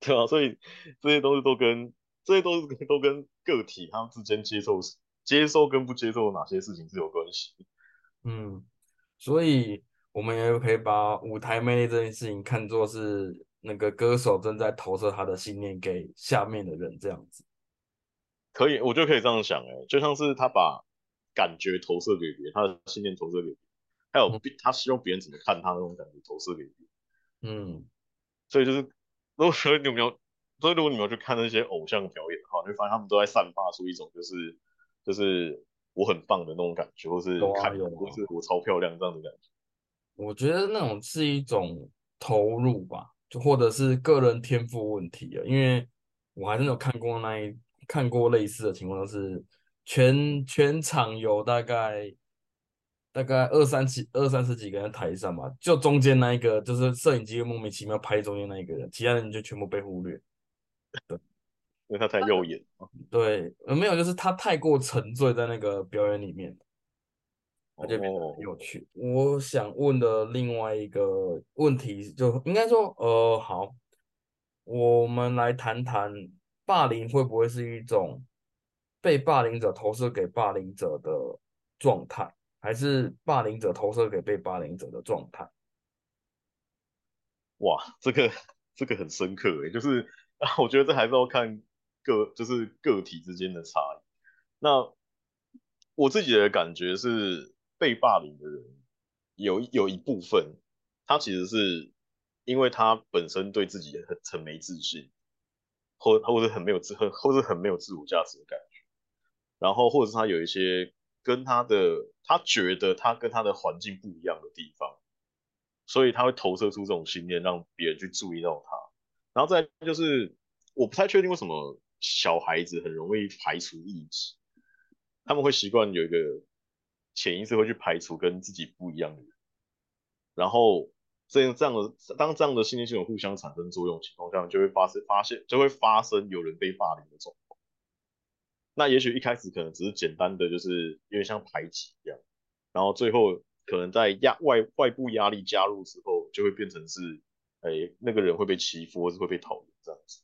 对啊，所以这些东西都跟这些都是都跟个体他们之间接受接受跟不接受哪些事情是有关系。嗯，所以我们也可以把舞台魅力这件事情看作是那个歌手正在投射他的信念给下面的人这样子。可以，我就可以这样想，哎，就像是他把感觉投射给别人，他的信念投射给别人。还有，他希望别人怎么看他那种感觉投射给别人。嗯，所以就是，如果说你有没有，所以如果你们去看那些偶像表演的话，你会发现他们都在散发出一种就是就是我很棒的那种感觉，或是看，或是我超漂亮这样的感觉。我觉得那种是一种投入吧，就或者是个人天赋问题啊，因为我还真的有看过那一看过类似的情况，就是全全场有大概。大概二三十、二三十几个人台上嘛，就中间那一个，就是摄影机莫名其妙拍中间那一个人，其他人就全部被忽略。对，因为他太耀眼。对，没有，就是他太过沉醉在那个表演里面，而且很有趣。我想问的另外一个问题，就应该说，呃，好，我们来谈谈霸凌会不会是一种被霸凌者投射给霸凌者的状态？还是霸凌者投射给被霸凌者的状态。哇，这个这个很深刻诶，就是啊，*laughs* 我觉得这还是要看个就是个体之间的差异。那我自己的感觉是，被霸凌的人有有一部分，他其实是因为他本身对自己很很没自信，或或者很没有自很或者很没有自我价值的感觉，然后或者是他有一些。跟他的，他觉得他跟他的环境不一样的地方，所以他会投射出这种信念，让别人去注意到他。然后再就是，我不太确定为什么小孩子很容易排除异己，他们会习惯有一个潜意识会去排除跟自己不一样的人。然后这样这样的，当这样的信念系统互相产生作用情况下，就会发生发现就会发生有人被霸凌的状况。那也许一开始可能只是简单的，就是有点像排挤一样，然后最后可能在压外外部压力加入之后，就会变成是，哎，那个人会被欺负或是会被讨厌这样子。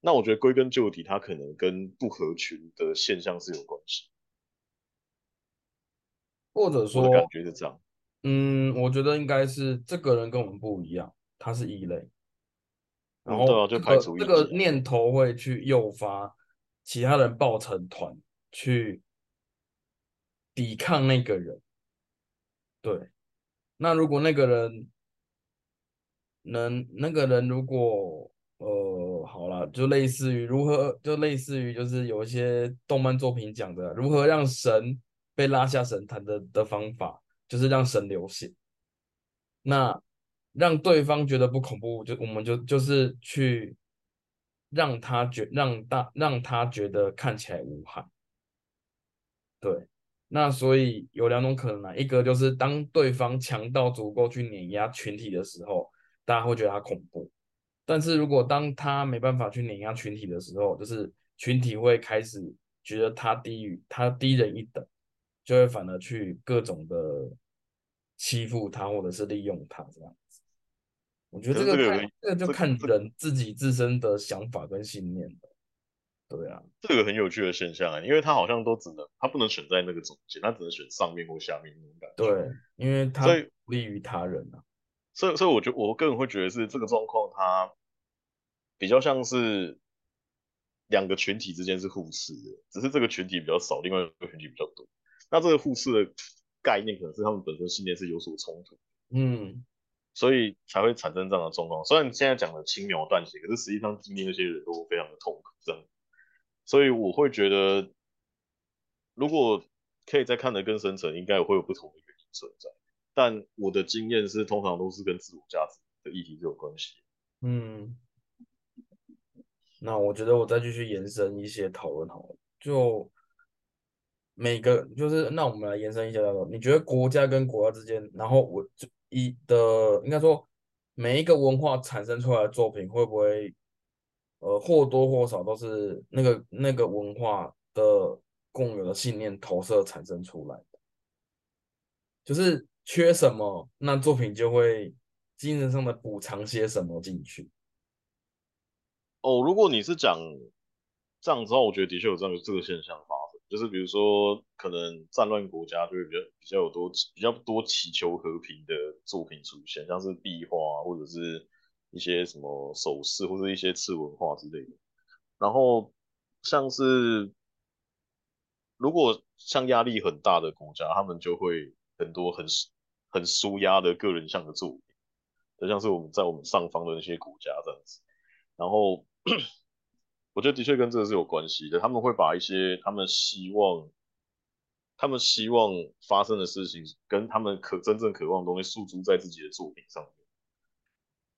那我觉得归根究底，它可能跟不合群的现象是有关系，或者说感觉是这样。嗯，我觉得应该是这个人跟我们不一样，他是异类，然后这个这个念头会去诱发。其他人抱成团去抵抗那个人，对。那如果那个人能，那个人如果呃，好了，就类似于如何，就类似于就是有一些动漫作品讲的，如何让神被拉下神坛的的方法，就是让神流血。那让对方觉得不恐怖，就我们就就是去。让他觉让大让他觉得看起来无害，对，那所以有两种可能啊，一个就是当对方强到足够去碾压群体的时候，大家会觉得他恐怖；但是如果当他没办法去碾压群体的时候，就是群体会开始觉得他低于他低人一等，就会反而去各种的欺负他或者是利用他这样子。我觉得这个这个就看人自己自身的想法跟信念的，对啊，这个很有趣的现象啊，因为他好像都只能他不能选在那个中间，他只能选上面或下面那种感觉。对，因为他不利于他人啊。所以，所以我觉我个人会觉得是这个状况，它比较像是两个群体之间是互斥的，只是这个群体比较少，另外一个群体比较多。那这个互斥的概念可能是他们本身信念是有所冲突，嗯，所以才会产生这样的状况。虽然现在讲的轻描淡写，可是实际上经历那些人都非常的痛苦，这样。所以我会觉得，如果可以再看得更深层，应该会有不同的原因存在。但我的经验是，通常都是跟自我价值的议题是有关系。嗯，那我觉得我再继续延伸一些讨论好了，就每个就是那我们来延伸一下，你觉得国家跟国家之间，然后我就一的应该说每一个文化产生出来的作品会不会呃或多或少都是那个那个文化的共有的信念投射产生出来的，就是缺什么，那作品就会精神上的补偿些什么进去。哦，如果你是讲这样子的话，我觉得的确有这样这个现象发，就是比如说可能战乱国家就会比较比较有多比较多祈求和平的作品出现，像是壁画或者是一些什么首饰或者一些次文化之类的。然后像是如果像压力很大的国家，他们就会很多很很舒压的个人像的作品，就像是我们在我们上方的那些国家这样子。然后我觉得的确跟这个是有关系的，他们会把一些他们希望、他们希望发生的事情，跟他们可真正渴望的东西诉诸在自己的作品上面。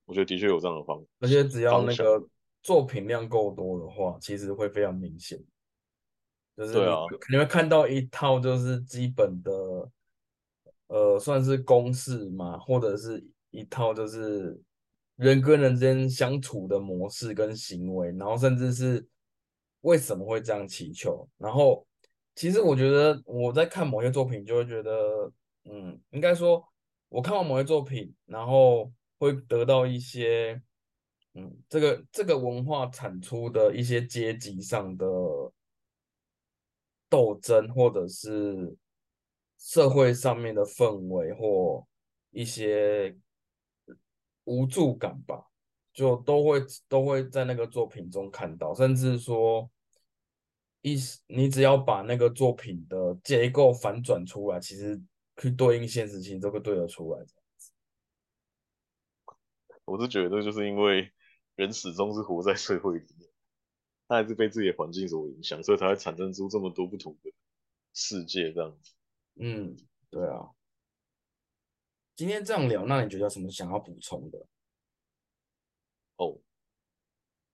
我觉得的确有这样的方，而且只要那个作品量够多的话，其实会非常明显。就是对啊，你会看到一套就是基本的，呃，算是公式嘛，或者是一套就是人跟人之间相处的模式跟行为，然后甚至是为什么会这样祈求。然后其实我觉得我在看某些作品，就会觉得，嗯，应该说我看完某些作品，然后会得到一些，嗯，这个这个文化产出的一些阶级上的。斗争，或者是社会上面的氛围，或一些无助感吧，就都会都会在那个作品中看到，甚至说，一你只要把那个作品的结构反转出来，其实去对应现实，其实都会对得出来。*laughs* 我是觉得就是因为人始终是活在社会里面。他还是被自己的环境所影响，所以才会产生出这么多不同的世界这样子。嗯，对啊。今天这样聊，那你觉得有什么想要补充的？哦，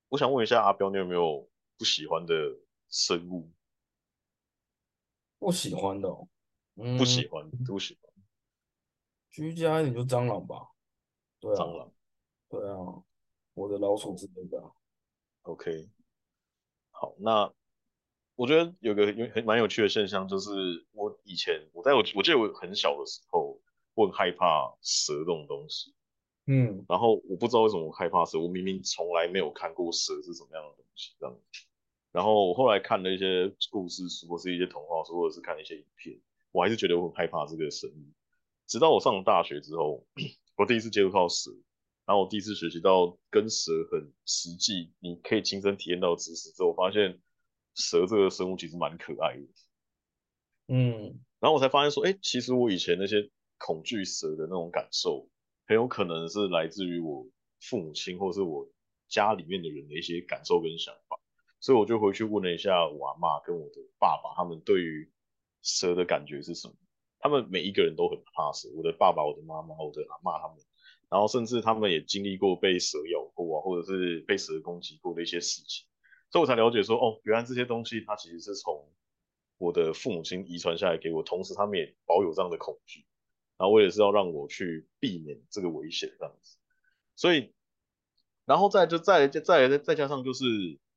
我想问一下阿彪，你有没有不喜欢的生物？不喜欢的，嗯，不喜欢，不喜欢。居家一点就蟑螂吧。对啊，蟑螂。对啊，我的老鼠之类的。OK。好，那我觉得有个有很蛮有趣的现象，就是我以前我在我我记得我很小的时候，我很害怕蛇这种东西，嗯，然后我不知道为什么我害怕蛇，我明明从来没有看过蛇是什么样的东西这样，然后我后来看了一些故事书或是一些童话书，或者是看一些影片，我还是觉得我很害怕这个生物，直到我上了大学之后，我第一次接触到蛇。然后我第一次学习到跟蛇很实际，你可以亲身体验到知识之后，我发现蛇这个生物其实蛮可爱的。嗯，然后我才发现说，哎，其实我以前那些恐惧蛇的那种感受，很有可能是来自于我父母亲或是我家里面的人的一些感受跟想法。所以我就回去问了一下我阿妈跟我的爸爸，他们对于蛇的感觉是什么？他们每一个人都很怕蛇，我的爸爸、我的妈妈、我的阿妈他们。然后甚至他们也经历过被蛇咬过啊，或者是被蛇攻击过的一些事情，所以我才了解说，哦，原来这些东西它其实是从我的父母亲遗传下来给我，同时他们也保有这样的恐惧，然后我也是要让我去避免这个危险这样子。所以，然后再就再再再再加上就是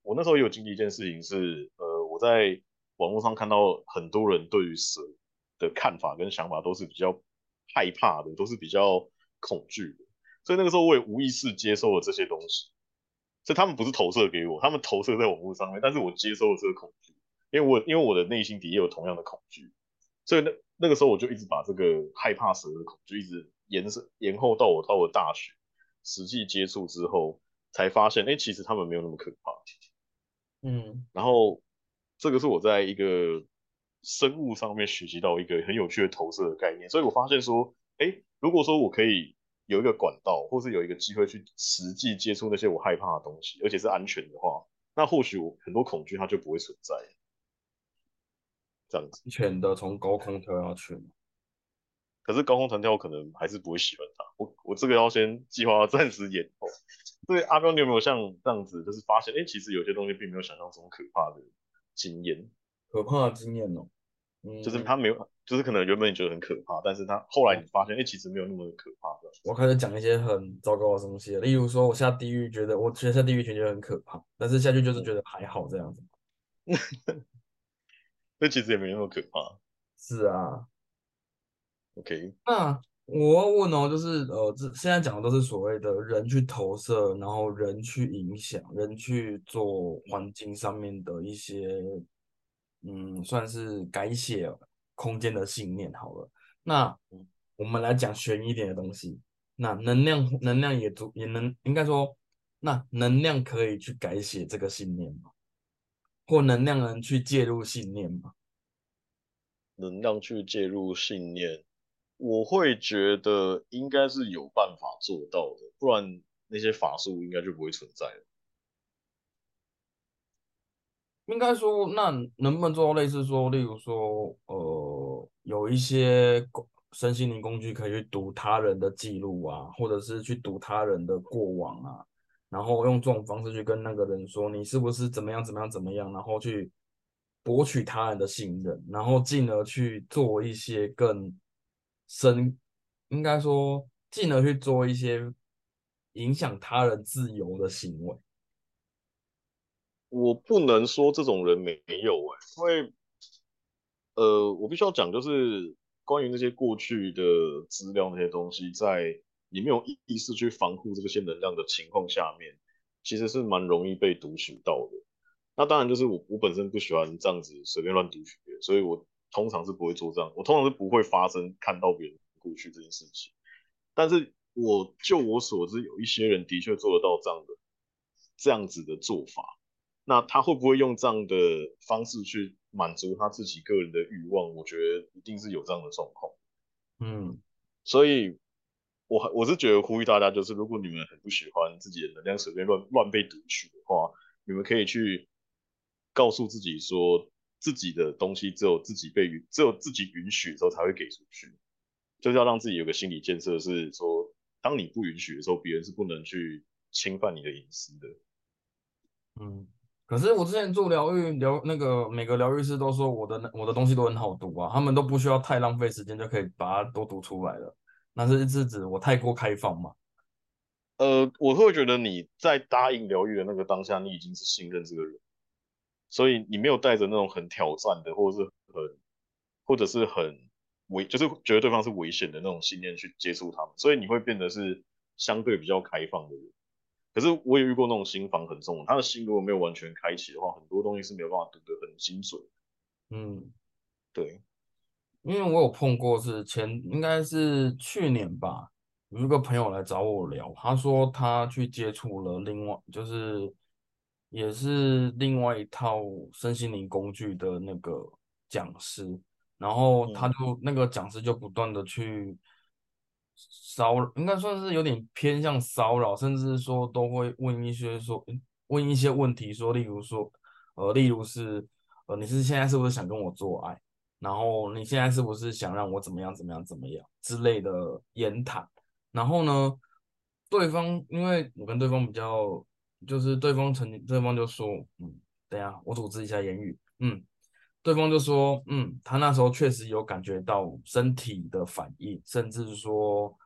我那时候也有经历一件事情是，呃，我在网络上看到很多人对于蛇的看法跟想法都是比较害怕的，都是比较恐惧的。所以那个时候我也无意识接受了这些东西，所以他们不是投射给我，他们投射在网络上面，但是我接收了这个恐惧，因为我因为我的内心底也有同样的恐惧，所以那那个时候我就一直把这个害怕蛇的恐惧一直延伸延后到我到了大学实际接触之后，才发现，哎，其实他们没有那么可怕。嗯，然后这个是我在一个生物上面学习到一个很有趣的投射的概念，所以我发现说，哎，如果说我可以有一个管道，或是有一个机会去实际接触那些我害怕的东西，而且是安全的话，那或许我很多恐惧它就不会存在。这样子，全的从高空跳下去。可是高空弹跳我可能还是不会喜欢它。我我这个要先计划暂时延后。对阿彪，你有没有像这样子，就是发现，哎，其实有些东西并没有想象中可怕的经验？可怕的经验哦，嗯就是他没有，就是可能原本你觉得很可怕，但是他后来你发现，哎，其实没有那么可怕的。我开始讲一些很糟糕的东西，例如说我下地狱，觉得我觉得下地狱觉得很可怕，但是下去就是觉得还好这样子。*laughs* 那其实也没那么可怕。是啊。OK，那我要问哦，就是呃，这现在讲的都是所谓的人去投射，然后人去影响，人去做环境上面的一些，嗯，算是改写空间的信念。好了，那我们来讲悬一点的东西。那能量，能量也足也能，应该说，那能量可以去改写这个信念吗？或能量能去介入信念吗？能量去介入信念。我会觉得应该是有办法做到的，不然那些法术应该就不会存在了。应该说，那能不能做到类似说，例如说，呃，有一些工身心灵工具可以去读他人的记录啊，或者是去读他人的过往啊，然后用这种方式去跟那个人说，你是不是怎么样怎么样怎么样，然后去博取他人的信任，然后进而去做一些更。深应该说，进而去做一些影响他人自由的行为。我不能说这种人没有哎，因为呃，我必须要讲，就是关于那些过去的资料那些东西，在你没有意识去防护这些能量的情况下面，其实是蛮容易被读取到的。那当然，就是我我本身不喜欢这样子随便乱读取的，所以我。通常是不会做这样，我通常是不会发生看到别人过去这件事情。但是我就我所知，有一些人的确做得到这样的这样子的做法。那他会不会用这样的方式去满足他自己个人的欲望？我觉得一定是有这样的状况。嗯，所以我我是觉得呼吁大家，就是如果你们很不喜欢自己的能量随便乱乱被读取的话，你们可以去告诉自己说。自己的东西只有自己被允，只有自己允许的时候才会给出去，就是要让自己有个心理建设，是说，当你不允许的时候，别人是不能去侵犯你的隐私的。嗯，可是我之前做疗愈疗那个每个疗愈师都说我的我的东西都很好读啊，他们都不需要太浪费时间就可以把它都读出来了。那是是指我太过开放吗？呃，我会觉得你在答应疗愈的那个当下，你已经是信任这个人。所以你没有带着那种很挑战的，或者是很，或者是很危，就是觉得对方是危险的那种信念去接触他们，所以你会变得是相对比较开放的人。可是我也遇过那种心房很重，他的心如果没有完全开启的话，很多东西是没有办法读得很精准。嗯，对，因为我有碰过，是前应该是去年吧，有一个朋友来找我聊，他说他去接触了另外就是。也是另外一套身心灵工具的那个讲师，然后他就那个讲师就不断的去骚应该算是有点偏向骚扰，甚至说都会问一些说问一些问题，说例如说呃，例如是呃，你是现在是不是想跟我做爱？然后你现在是不是想让我怎么样怎么样怎么样之类的言谈？然后呢，对方因为我跟对方比较。就是对方曾经，对方就说，嗯，等下我组织一下言语，嗯，对方就说，嗯，他那时候确实有感觉到身体的反应，甚至说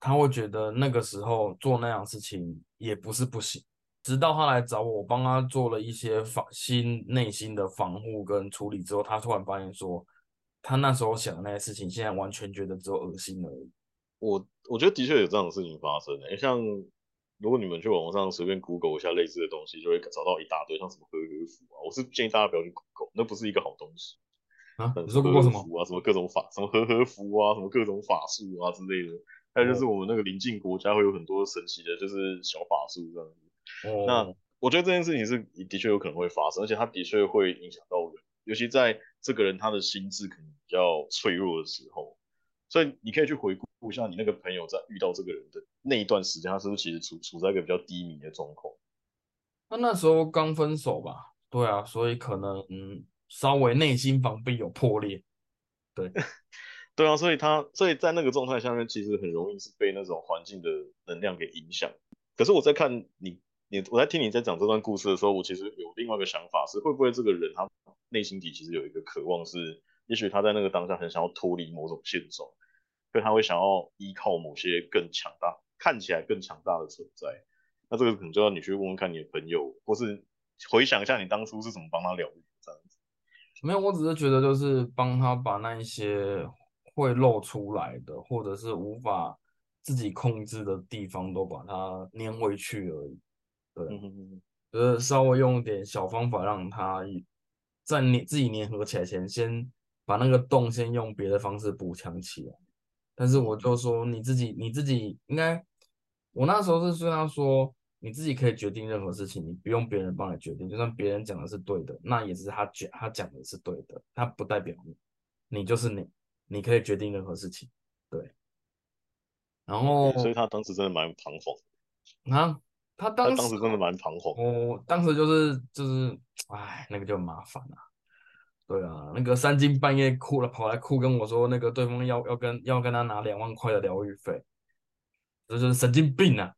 他会觉得那个时候做那样事情也不是不行。直到他来找我，帮他做了一些防心内心的防护跟处理之后，他突然发现说，他那时候想的那些事情，现在完全觉得只有恶心而已。我我觉得的确有这样的事情发生，诶，像。如果你们去网上随便 Google 一下类似的东西，就会找到一大堆，像什么和和服啊，我是建议大家不要去 Google，那不是一个好东西啊。你说过什么服啊，什么各种法，什么和和服啊，什么各种法术啊之类的。还有就是我们那个邻近国家会有很多神奇的，就是小法术这样子。那我我觉得这件事情是的确有可能会发生，而且它的确会影响到人，尤其在这个人他的心智可能比较脆弱的时候，所以你可以去回顾一下你那个朋友在遇到这个人的那一段时间，他是不是其实处处在一个比较低迷的状况？他那时候刚分手吧？对啊，所以可能嗯，稍微内心防备有破裂。对，*laughs* 对啊，所以他所以在那个状态下面，其实很容易是被那种环境的能量给影响。可是我在看你。你我在听你在讲这段故事的时候，我其实有另外一个想法是，会不会这个人他内心底其实有一个渴望，是也许他在那个当下很想要脱离某种现状，所以他会想要依靠某些更强大、看起来更强大的存在。那这个可能就要你去问问看你的朋友，或是回想一下你当初是怎么帮他疗愈这样子。没有，我只是觉得就是帮他把那一些会露出来的，或者是无法自己控制的地方，都把它粘回去而已。对，就是稍微用点小方法，让他在你自己粘合起来前，先把那个洞先用别的方式补强起来。但是我就说你自己，你自己应该，我那时候是跟他说，你自己可以决定任何事情，你不用别人帮你决定。就算别人讲的是对的，那也是他讲他讲的是对的，他不代表你，你就是你，你可以决定任何事情。对，然后所以他当时真的蛮彷徨啊。他当时当时真的蛮彷徨，我当时就是就是，哎，那个就麻烦了。对啊，那个三更半夜哭了，跑来哭跟我说，那个对方要要跟要跟他拿两万块的疗愈费，这就是神经病啊！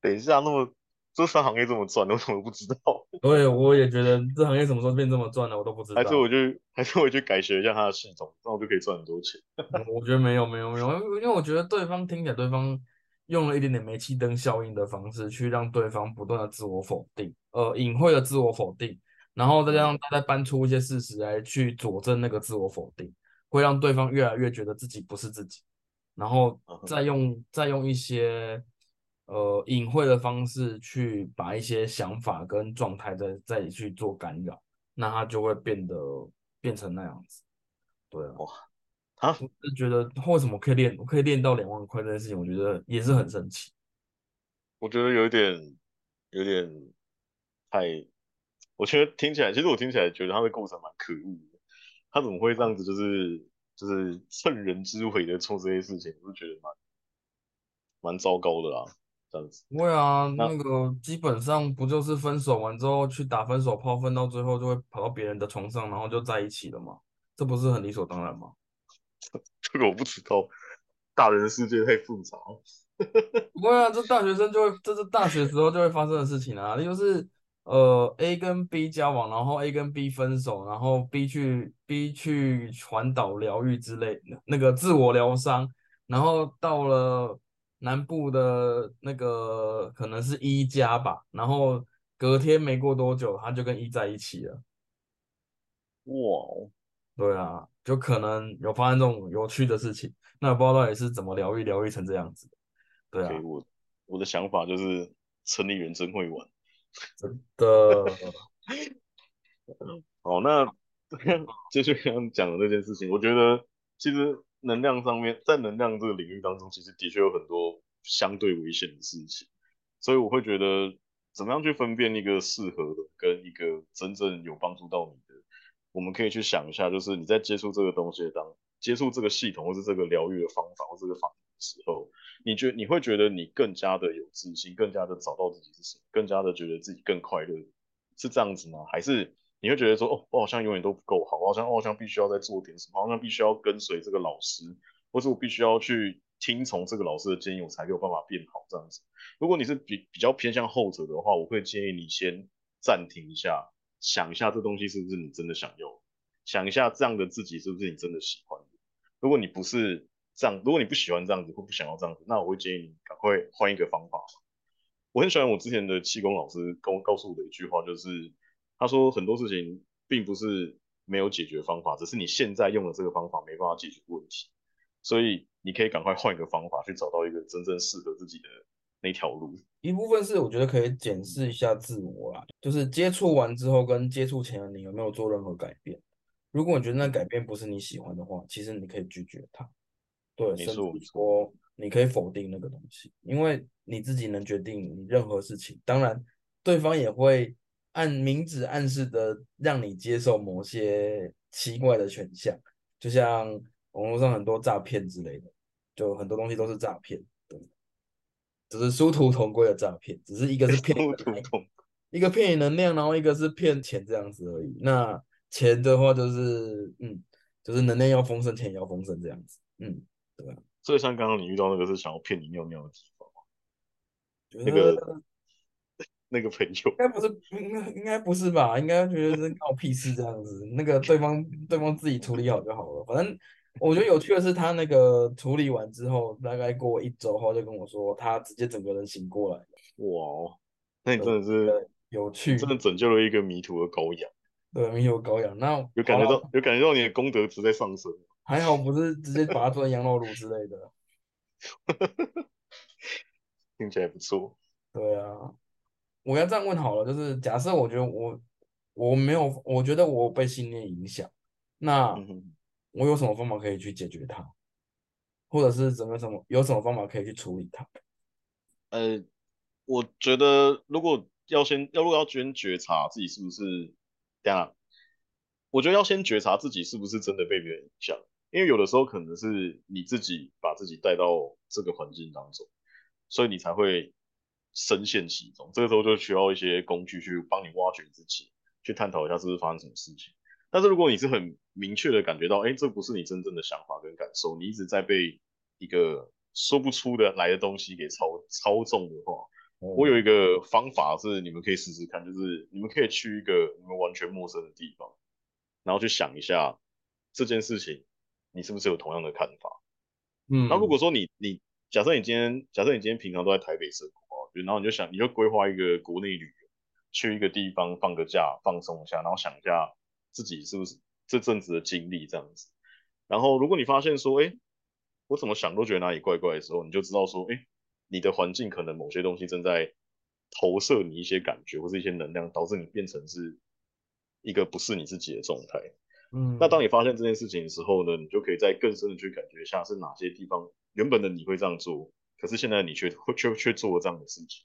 等一下，那么这行业这么赚，我怎么不知道？*laughs* 对，我也觉得这行业什么时候变这么赚了，我都不知道。还是我就还是我去改学一下他的系统，那我就可以赚很多钱。*laughs* 我觉得没有没有没有，因为我觉得对方听起来对方。用了一点点煤气灯效应的方式去让对方不断的自我否定，呃，隐晦的自我否定，然后再加上他再搬出一些事实来去佐证那个自我否定，会让对方越来越觉得自己不是自己，然后再用再用一些呃隐晦的方式去把一些想法跟状态再再去做干扰，那他就会变得变成那样子，对啊。啊，是觉得为什么可以练，可以练到两万块这件事情，我觉得也是很神奇。我觉得有点，有点太，我觉得听起来，其实我听起来觉得他的构成蛮可恶的。他怎么会这样子，就是就是趁人之危的做这些事情，我就觉得蛮蛮糟糕的啦。这样子。会啊，那个基本上不就是分手完之后去打分手炮，分到最后就会跑到别人的床上，然后就在一起了吗？这不是很理所当然吗？*laughs* 这个我不知道，大人的世界太复杂。*laughs* 不会啊，这大学生就会，这是大学时候就会发生的事情啊。就是呃，A 跟 B 交往，然后 A 跟 B 分手，然后 B 去 B 去传导疗愈之类的，那个自我疗伤，然后到了南部的那个可能是一家吧，然后隔天没过多久，他就跟一在一起了。哇，对啊。就可能有发生这种有趣的事情，那不知道到底是怎么疗愈疗愈成这样子的。对啊，我我的想法就是城里人真会玩，真的。*laughs* 好，那 *laughs* 继续刚刚讲的那件事情，我觉得其实能量上面，在能量这个领域当中，其实的确有很多相对危险的事情，所以我会觉得怎么样去分辨一个适合的跟一个真正有帮助到你的。我们可以去想一下，就是你在接触这个东西当接触这个系统或是这个疗愈的方法或是这个法时候，你觉你会觉得你更加的有自信，更加的找到自己是谁，更加的觉得自己更快乐，是这样子吗？还是你会觉得说，哦，我好像永远都不够好，我好像我好像必须要再做点什么，好像必须要跟随这个老师，或者我必须要去听从这个老师的建议，我才有办法变好这样子。如果你是比比较偏向后者的话，我会建议你先暂停一下。想一下，这东西是不是你真的想要？想一下，这样的自己是不是你真的喜欢？如果你不是这样，如果你不喜欢这样子或不想要这样子，那我会建议你赶快换一个方法。我很喜欢我之前的气功老师跟告诉我的一句话，就是他说很多事情并不是没有解决方法，只是你现在用的这个方法没办法解决问题，所以你可以赶快换一个方法，去找到一个真正适合自己的。那条路一部分是我觉得可以检视一下自我啦，就是接触完之后跟接触前的你有没有做任何改变。如果你觉得那改变不是你喜欢的话，其实你可以拒绝它。对，甚至说你可以否定那个东西，因为你自己能决定你任何事情。当然，对方也会按明指暗示的让你接受某些奇怪的选项，就像网络上很多诈骗之类的，就很多东西都是诈骗，对，只是殊途同归的诈骗，只是一个是骗一个骗你能量，然后一个是骗钱这样子而已。那钱的话就是，嗯，就是能量要丰盛，钱也要丰盛这样子，嗯，对吧？所以像刚刚你遇到那个是想要骗你尿尿的地方，那个那个朋友应该不是，应该应该不是吧？应该觉得是闹屁事这样子。那个对方对方自己处理好就好了。反正我觉得有趣的是，他那个处理完之后，大概过一周后就跟我说，他直接整个人醒过来了，哇哦，那你真的是有趣，真的拯救了一个迷途的羔羊，对，迷途羔羊。那有感觉到有感觉到你的功德值在上升。*laughs* 还好不是直接把它做成羊肉炉之类的。*laughs* 听起来不错。对啊，我要这样问好了，就是假设我觉得我我没有，我觉得我被信念影响，那我有什么方法可以去解决它，或者是怎么什么有什么方法可以去处理它？呃，我觉得如果要先要如果要先觉察自己是不是，等一下，我觉得要先觉察自己是不是真的被别人影响，因为有的时候可能是你自己把自己带到这个环境当中，所以你才会深陷其中。这个时候就需要一些工具去帮你挖掘自己，去探讨一下是不是发生什么事情。但是如果你是很明确的感觉到，哎，这不是你真正的想法跟感受，你一直在被一个说不出的来的东西给操操纵的话，我有一个方法是你们可以试试看，就是你们可以去一个你们完全陌生的地方，然后去想一下这件事情，你是不是有同样的看法？嗯，那如果说你你假设你今天假设你今天平常都在台北生活，就然后你就想你就规划一个国内旅游，去一个地方放个假放松一下，然后想一下自己是不是这阵子的经历这样子。然后如果你发现说，哎，我怎么想都觉得哪里怪怪的时候，你就知道说，哎，你的环境可能某些东西正在投射你一些感觉或是一些能量，导致你变成是一个不是你自己的状态。嗯，那当你发现这件事情的时候呢，你就可以在更深的去感觉一下是哪些地方原本的你会这样做，可是现在你却会却却做了这样的事情。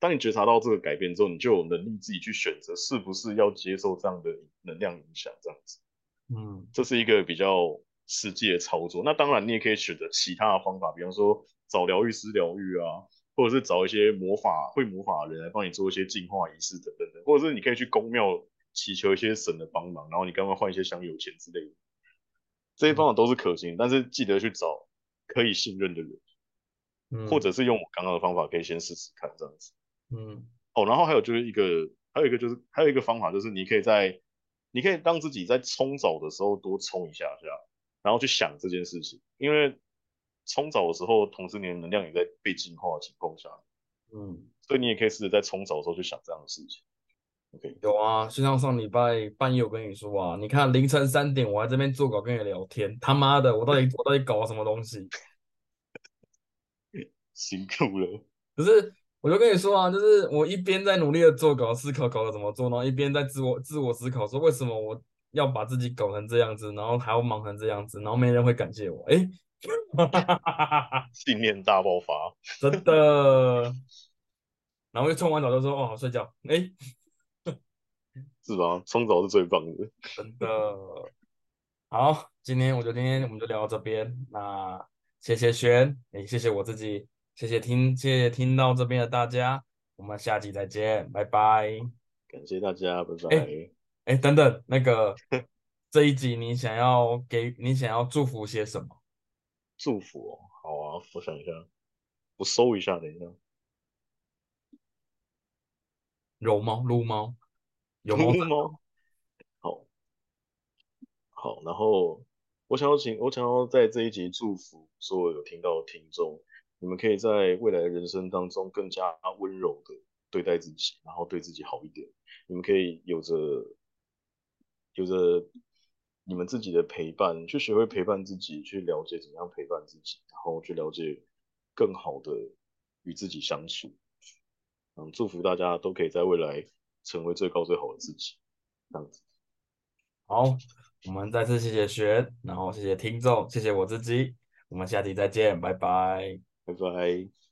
当你觉察到这个改变之后，你就有能力自己去选择是不是要接受这样的能量影响，这样子。嗯这是一个比较实际的操作。那当然，你也可以选择其他的方法，比方说找疗愈师疗愈啊，或者是找一些魔法会魔法的人来帮你做一些净化仪式等等等，或者是你可以去宫庙祈求一些神的帮忙，然后你赶快换一些香油钱之类的。这些方法都是可行，但是记得去找可以信任的人，嗯，或者是用我刚刚的方法，可以先试试看这样子。嗯哦，然后还有就是一个，还有一个就是还有一个方法，就是你可以在，你可以让自己在冲澡的时候多冲一下下，然后去想这件事情，因为冲澡的时候，同时你的能量也在被净化的情况下，嗯，所以你也可以试着在冲澡的时候去想这样的事情。OK，有啊，就像上礼拜半夜我跟你说啊，你看凌晨三点我在这边做稿跟你聊天，他妈的，我到底我到底搞了什么东西？*laughs* 辛苦了。可是我就跟你说啊，就是我一边在努力的做稿，思考搞的怎么做，然后一边在自我自我思考，说为什么我要把自己搞成这样子，然后还要忙成这样子，然后没人会感谢我，诶，信念大爆发，*laughs* 真的。然后一冲完澡就说哦好睡觉，诶，是吧？冲澡是最棒的。真的。好，今天我觉得今天我们就聊到这边，那谢谢轩，也谢谢我自己，谢谢听谢谢听到这边的大家，我们下集再见，拜拜。感谢大家，拜哎拜。哎，等等，那个 *laughs* 这一集你想要给你想要祝福些什么？祝福哦，好啊，我想一下，我搜一下，等一下。柔猫、撸猫，有猫撸猫，好，好，然后我想要请，我想要在这一集祝福所有有听到的听众，你们可以在未来的人生当中更加温柔的对待自己，然后对自己好一点。你们可以有着有着你们自己的陪伴，去学会陪伴自己，去了解怎么样陪伴自己，然后去了解更好的与自己相处。嗯，祝福大家都可以在未来成为最高最好的自己，这样子。好，我们再次谢谢学，然后谢谢听众，谢谢我自己，我们下期再见，拜拜。拜拜。